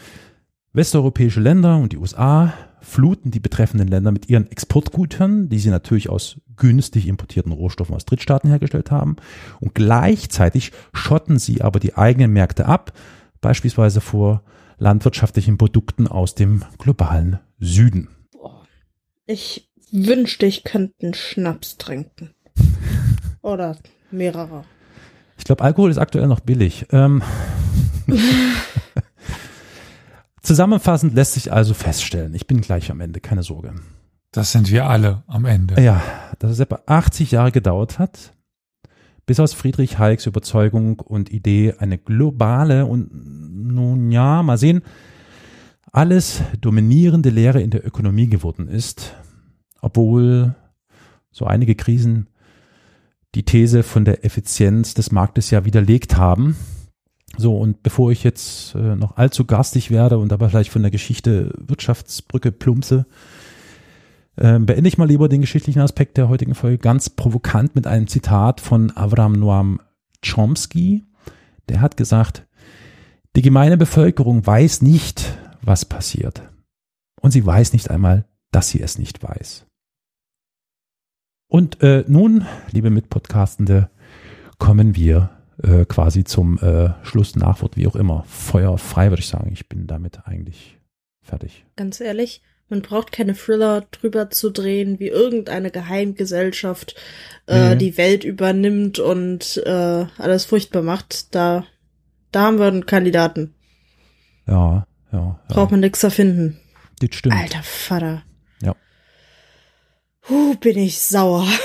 westeuropäische Länder und die USA fluten die betreffenden Länder mit ihren Exportgütern, die sie natürlich aus günstig importierten Rohstoffen aus Drittstaaten hergestellt haben. Und gleichzeitig schotten sie aber die eigenen Märkte ab, beispielsweise vor landwirtschaftlichen Produkten aus dem globalen Süden. Ich wünschte, ich könnte einen Schnaps trinken. Oder mehrere. Ich glaube, Alkohol ist aktuell noch billig. Ähm Zusammenfassend lässt sich also feststellen, ich bin gleich am Ende, keine Sorge. Das sind wir alle am Ende. Ja, dass es etwa 80 Jahre gedauert hat, bis aus Friedrich Hayeks Überzeugung und Idee eine globale und nun ja, mal sehen, alles dominierende Lehre in der Ökonomie geworden ist, obwohl so einige Krisen die These von der Effizienz des Marktes ja widerlegt haben. So, und bevor ich jetzt äh, noch allzu garstig werde und aber vielleicht von der Geschichte Wirtschaftsbrücke plumpse, äh, beende ich mal lieber den geschichtlichen Aspekt der heutigen Folge ganz provokant mit einem Zitat von Avram Noam Chomsky. Der hat gesagt, die gemeine Bevölkerung weiß nicht, was passiert. Und sie weiß nicht einmal, dass sie es nicht weiß. Und äh, nun, liebe Mitpodcastende, kommen wir äh, quasi zum äh, Schluss, Nachwort, wie auch immer. Feuer frei, würde ich sagen. Ich bin damit eigentlich fertig. Ganz ehrlich, man braucht keine Thriller drüber zu drehen, wie irgendeine Geheimgesellschaft äh, Mhm. die Welt übernimmt und äh, alles furchtbar macht. Da, da haben wir einen Kandidaten. Ja, ja. ja. Braucht man nix erfinden. Das stimmt. Alter Vater. Ja. Huh, bin ich sauer.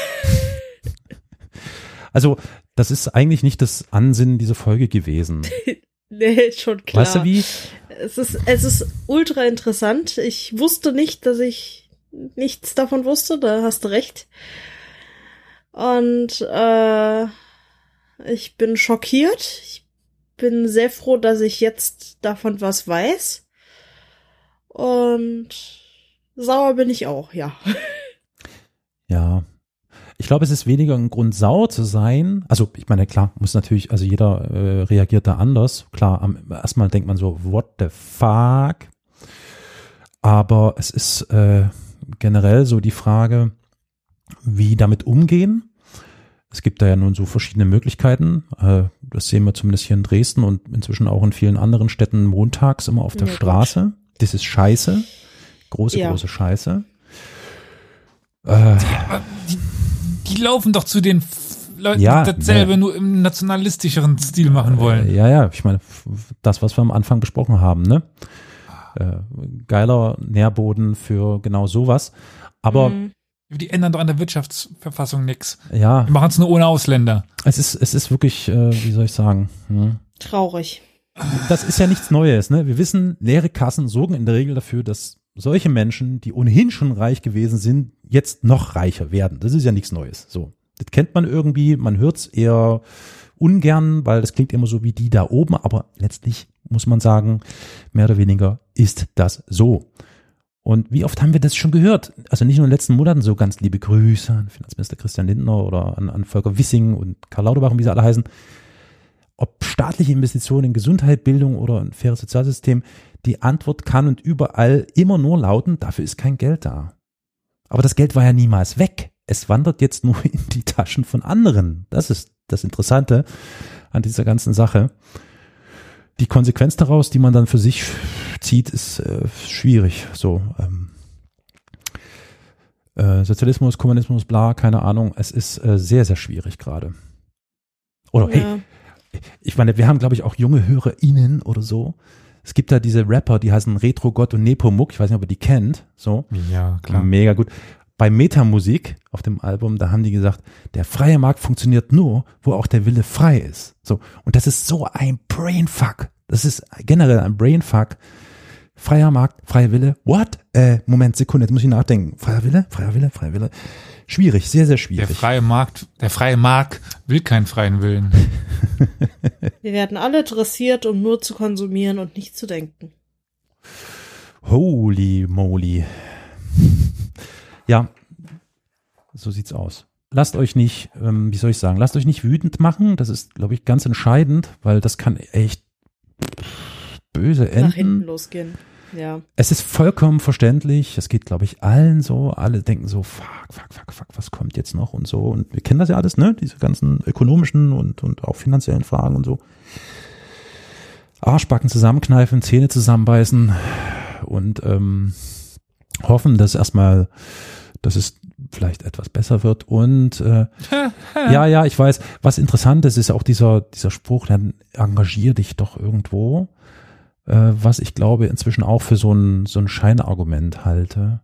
Also, das ist eigentlich nicht das Ansinnen dieser Folge gewesen. nee, schon klar. Weißt du wie? Es ist, es ist ultra interessant. Ich wusste nicht, dass ich nichts davon wusste. Da hast du recht. Und äh, ich bin schockiert. Ich bin sehr froh, dass ich jetzt davon was weiß. Und sauer bin ich auch, ja. Ja. Ich glaube, es ist weniger ein Grund, sauer zu sein. Also, ich meine, klar, muss natürlich, also jeder äh, reagiert da anders. Klar, am, erstmal denkt man so, what the fuck? Aber es ist äh, generell so die Frage, wie damit umgehen. Es gibt da ja nun so verschiedene Möglichkeiten. Äh, das sehen wir zumindest hier in Dresden und inzwischen auch in vielen anderen Städten montags immer auf der Ja, gut. Straße. Das ist scheiße. Große, Ja. große Scheiße. Äh, die, die laufen doch zu den Leuten, Ja, die dasselbe ja. nur im nationalistischeren Stil machen wollen. Äh, Ja, ja, ich meine, das, was wir am Anfang besprochen haben, ne? Äh, geiler Nährboden für genau sowas. Aber Mhm. Die ändern doch an der Wirtschaftsverfassung nichts. ja, Die machen es nur ohne Ausländer. es ist, es ist wirklich, äh, wie soll ich sagen, hm? Traurig. das ist ja nichts Neues, ne? Wir wissen, leere Kassen sorgen in der Regel dafür, dass solche Menschen, die ohnehin schon reich gewesen sind, jetzt noch reicher werden. Das ist ja nichts Neues. So. Das kennt man irgendwie, man hört es eher ungern, weil das klingt immer so wie die da oben, aber letztlich muss man sagen, mehr oder weniger ist das so. Und wie oft haben wir das schon gehört? Also nicht nur in den letzten Monaten so ganz liebe Grüße an Finanzminister Christian Lindner oder an, an Volker Wissing und Karl Lauterbach und wie sie alle heißen. Ob staatliche Investitionen in Gesundheit, Bildung oder ein faires Sozialsystem, die Antwort kann und überall immer nur lauten, dafür ist kein Geld da. Aber das Geld war ja niemals weg. Es wandert jetzt nur in die Taschen von anderen. Das ist das Interessante an dieser ganzen Sache. Die Konsequenz daraus, die man dann für sich zieht, ist äh, schwierig. So ähm, äh, Sozialismus, Kommunismus, bla, keine Ahnung. Es ist äh, sehr, sehr schwierig gerade. Oder hey, Ja. ich meine, wir haben, glaube ich, auch junge HörerInnen oder so. Es gibt da diese Rapper, die heißen Retro Gott und Nepomuk. Ich weiß nicht, ob ihr die kennt. So. Ja, Mega gut. Bei Metamusik auf dem Album, da haben die gesagt, der freie Markt funktioniert nur, wo auch der Wille frei ist. So. Und das ist so ein Brainfuck. Das ist generell ein Brainfuck. Freier Markt, freie Wille. What? Äh, Moment, Sekunde, jetzt muss ich nachdenken. Freier Wille, freier Wille, freier Wille. Schwierig, sehr, sehr Der schwierig. freie Markt, der freie Markt will keinen freien Willen. Wir werden alle dressiert, um nur zu konsumieren und nicht zu denken. Holy moly. Ja, so sieht's aus. lasst euch nicht, ähm, wie soll ich sagen, lasst euch nicht wütend machen. Das ist, glaube ich, ganz entscheidend, weil das kann echt böse Nach hinten enden. losgehen. Ja. Es ist vollkommen verständlich. Es geht, glaube ich, allen so. Alle denken so, fuck, fuck, fuck, fuck, was kommt jetzt noch und so. Und wir kennen das ja alles, ne? Diese ganzen ökonomischen und, und auch finanziellen Fragen und so. Arschbacken zusammenkneifen, Zähne zusammenbeißen und ähm, hoffen, dass erstmal, dass es vielleicht etwas besser wird. Und äh, ja, ja, ich weiß, was interessant ist, ist auch dieser, dieser Spruch, dann engagier dich doch irgendwo, was ich glaube inzwischen auch für so ein, so ein Scheinargument halte.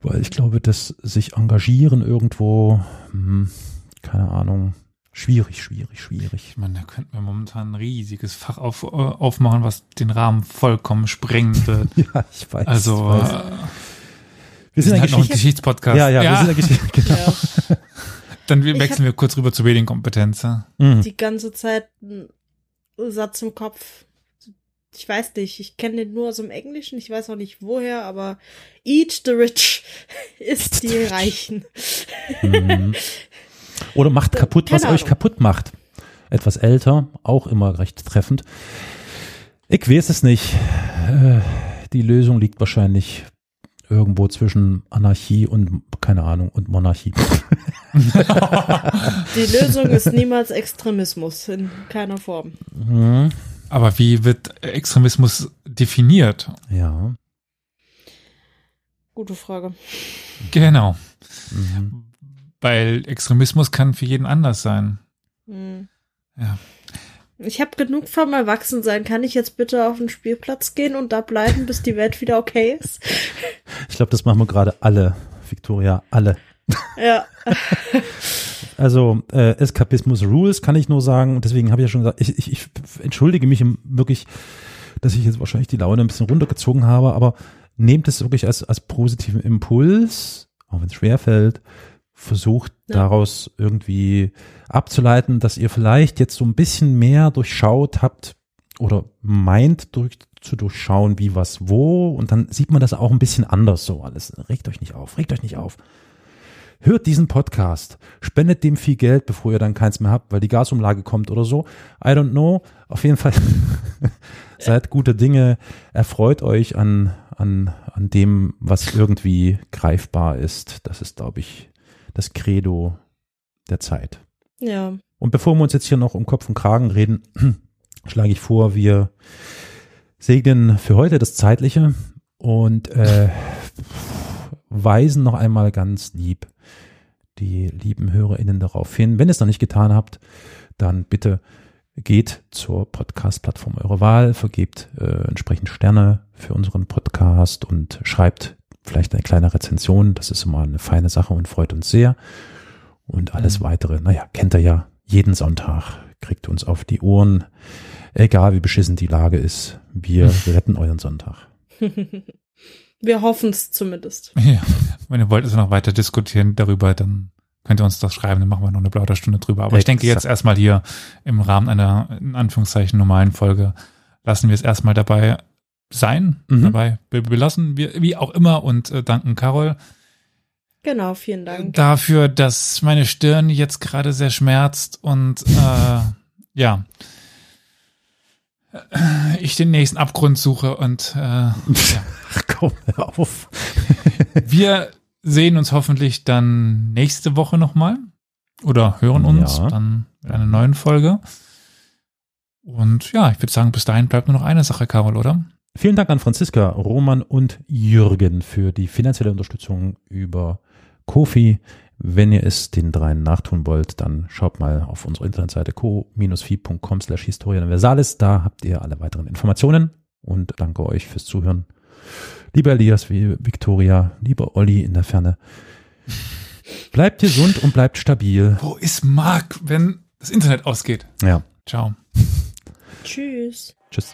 Weil ich glaube, dass sich engagieren irgendwo, hm, keine Ahnung, schwierig, schwierig, schwierig. Ich meine, da könnten wir momentan ein riesiges Fach auf, äh, aufmachen, was den Rahmen vollkommen sprengen wird. Ja, ich weiß. Also, ich weiß. äh, wir wir sind ein halt noch ein Geschichts- Geschichtspodcast. Ja, ja, wir sind ein Geschichte. Genau. ja. Dann wechseln wir kurz rüber zur Medienkompetenz. ja. Mhm. Die ganze Zeit ein Satz im Kopf. Ich weiß nicht, ich kenne den nur aus dem Englischen, ich weiß auch nicht woher, aber eat the rich ist die Reichen. Mhm. Oder macht kaputt, was Keine euch Ahnung. kaputt macht. Etwas älter, auch immer recht treffend. Ich weiß es nicht. Äh, Die Lösung liegt wahrscheinlich irgendwo zwischen Anarchie und, keine Ahnung, und Monarchie. Die Lösung ist niemals Extremismus in keiner Form. Mhm. Aber wie wird Extremismus definiert? Ja. Gute Frage. Genau. Mhm. Weil Extremismus kann für jeden anders sein. Hm. Ja. Ich habe genug vom Erwachsensein. Kann ich jetzt bitte auf den Spielplatz gehen und da bleiben, bis die Welt wieder okay ist? Ich glaube, das machen wir gerade alle, Victoria, alle. Ja. Also äh, Eskapismus Rules kann ich nur sagen. Und deswegen habe ich ja schon gesagt, ich, ich, ich entschuldige mich wirklich, dass ich jetzt wahrscheinlich die Laune ein bisschen runtergezogen habe, aber nehmt es wirklich als, als positiven Impuls, auch wenn es schwerfällt, versucht Ja. daraus irgendwie abzuleiten, dass ihr vielleicht jetzt so ein bisschen mehr durchschaut habt oder meint durch, zu durchschauen, wie was wo. Und dann sieht man das auch ein bisschen anders so alles. Regt euch nicht auf, regt euch nicht auf. Hört diesen Podcast, spendet dem viel Geld, bevor ihr dann keins mehr habt, weil die Gasumlage kommt oder so. I don't know. Auf jeden Fall seid gute Dinge, erfreut euch an, an, an dem, was irgendwie greifbar ist. Das ist, glaube ich, das Credo der Zeit. Ja. Und bevor wir uns jetzt hier noch um Kopf und Kragen reden, schlage ich vor, wir segnen für heute das Zeitliche und äh, weisen noch einmal ganz lieb die lieben HörerInnen darauf hin. Wenn ihr es noch nicht getan habt, dann bitte geht zur Podcast-Plattform eurer Wahl, vergebt äh, entsprechend Sterne für unseren Podcast und schreibt vielleicht eine kleine Rezension. Das ist immer eine feine Sache und freut uns sehr. Und alles Mhm. weitere, naja, kennt ihr ja, jeden Sonntag kriegt uns auf die Ohren, egal wie beschissen die Lage ist. Wir retten euren Sonntag. Wir hoffen es zumindest. Ja. Wenn ihr wollt, also noch weiter diskutieren darüber, dann könnt ihr uns das schreiben, dann machen wir noch eine Plauderstunde drüber. Aber ich denke jetzt Exakt. erstmal hier im Rahmen einer, in Anführungszeichen, normalen Folge, lassen wir es erstmal dabei sein, Mhm. dabei be- belassen, wir, wie auch immer und äh, danken Carol Genau, vielen Dank. dafür, dass meine Stirn jetzt gerade sehr schmerzt und äh, ja, ich den nächsten Abgrund suche und äh, ja. Komm, auf. Wir sehen uns hoffentlich dann nächste Woche nochmal oder hören uns Ja. dann in einer neuen Folge. Und ja, ich würde sagen, bis dahin bleibt nur noch eine Sache, Carol, oder? Vielen Dank an Franziska, Roman und Jürgen für die finanzielle Unterstützung über Kofi. Wenn ihr es den dreien nachtun wollt, dann schaut mal auf unsere Internetseite co-fi.com slash historia universalis. Da habt ihr alle weiteren Informationen und danke euch fürs Zuhören. Lieber Elias, wie Victoria, lieber Olli in der Ferne. Bleibt gesund und bleibt stabil. Wo ist Marc, wenn das Internet ausgeht? Ja. Ciao. Tschüss. Tschüss.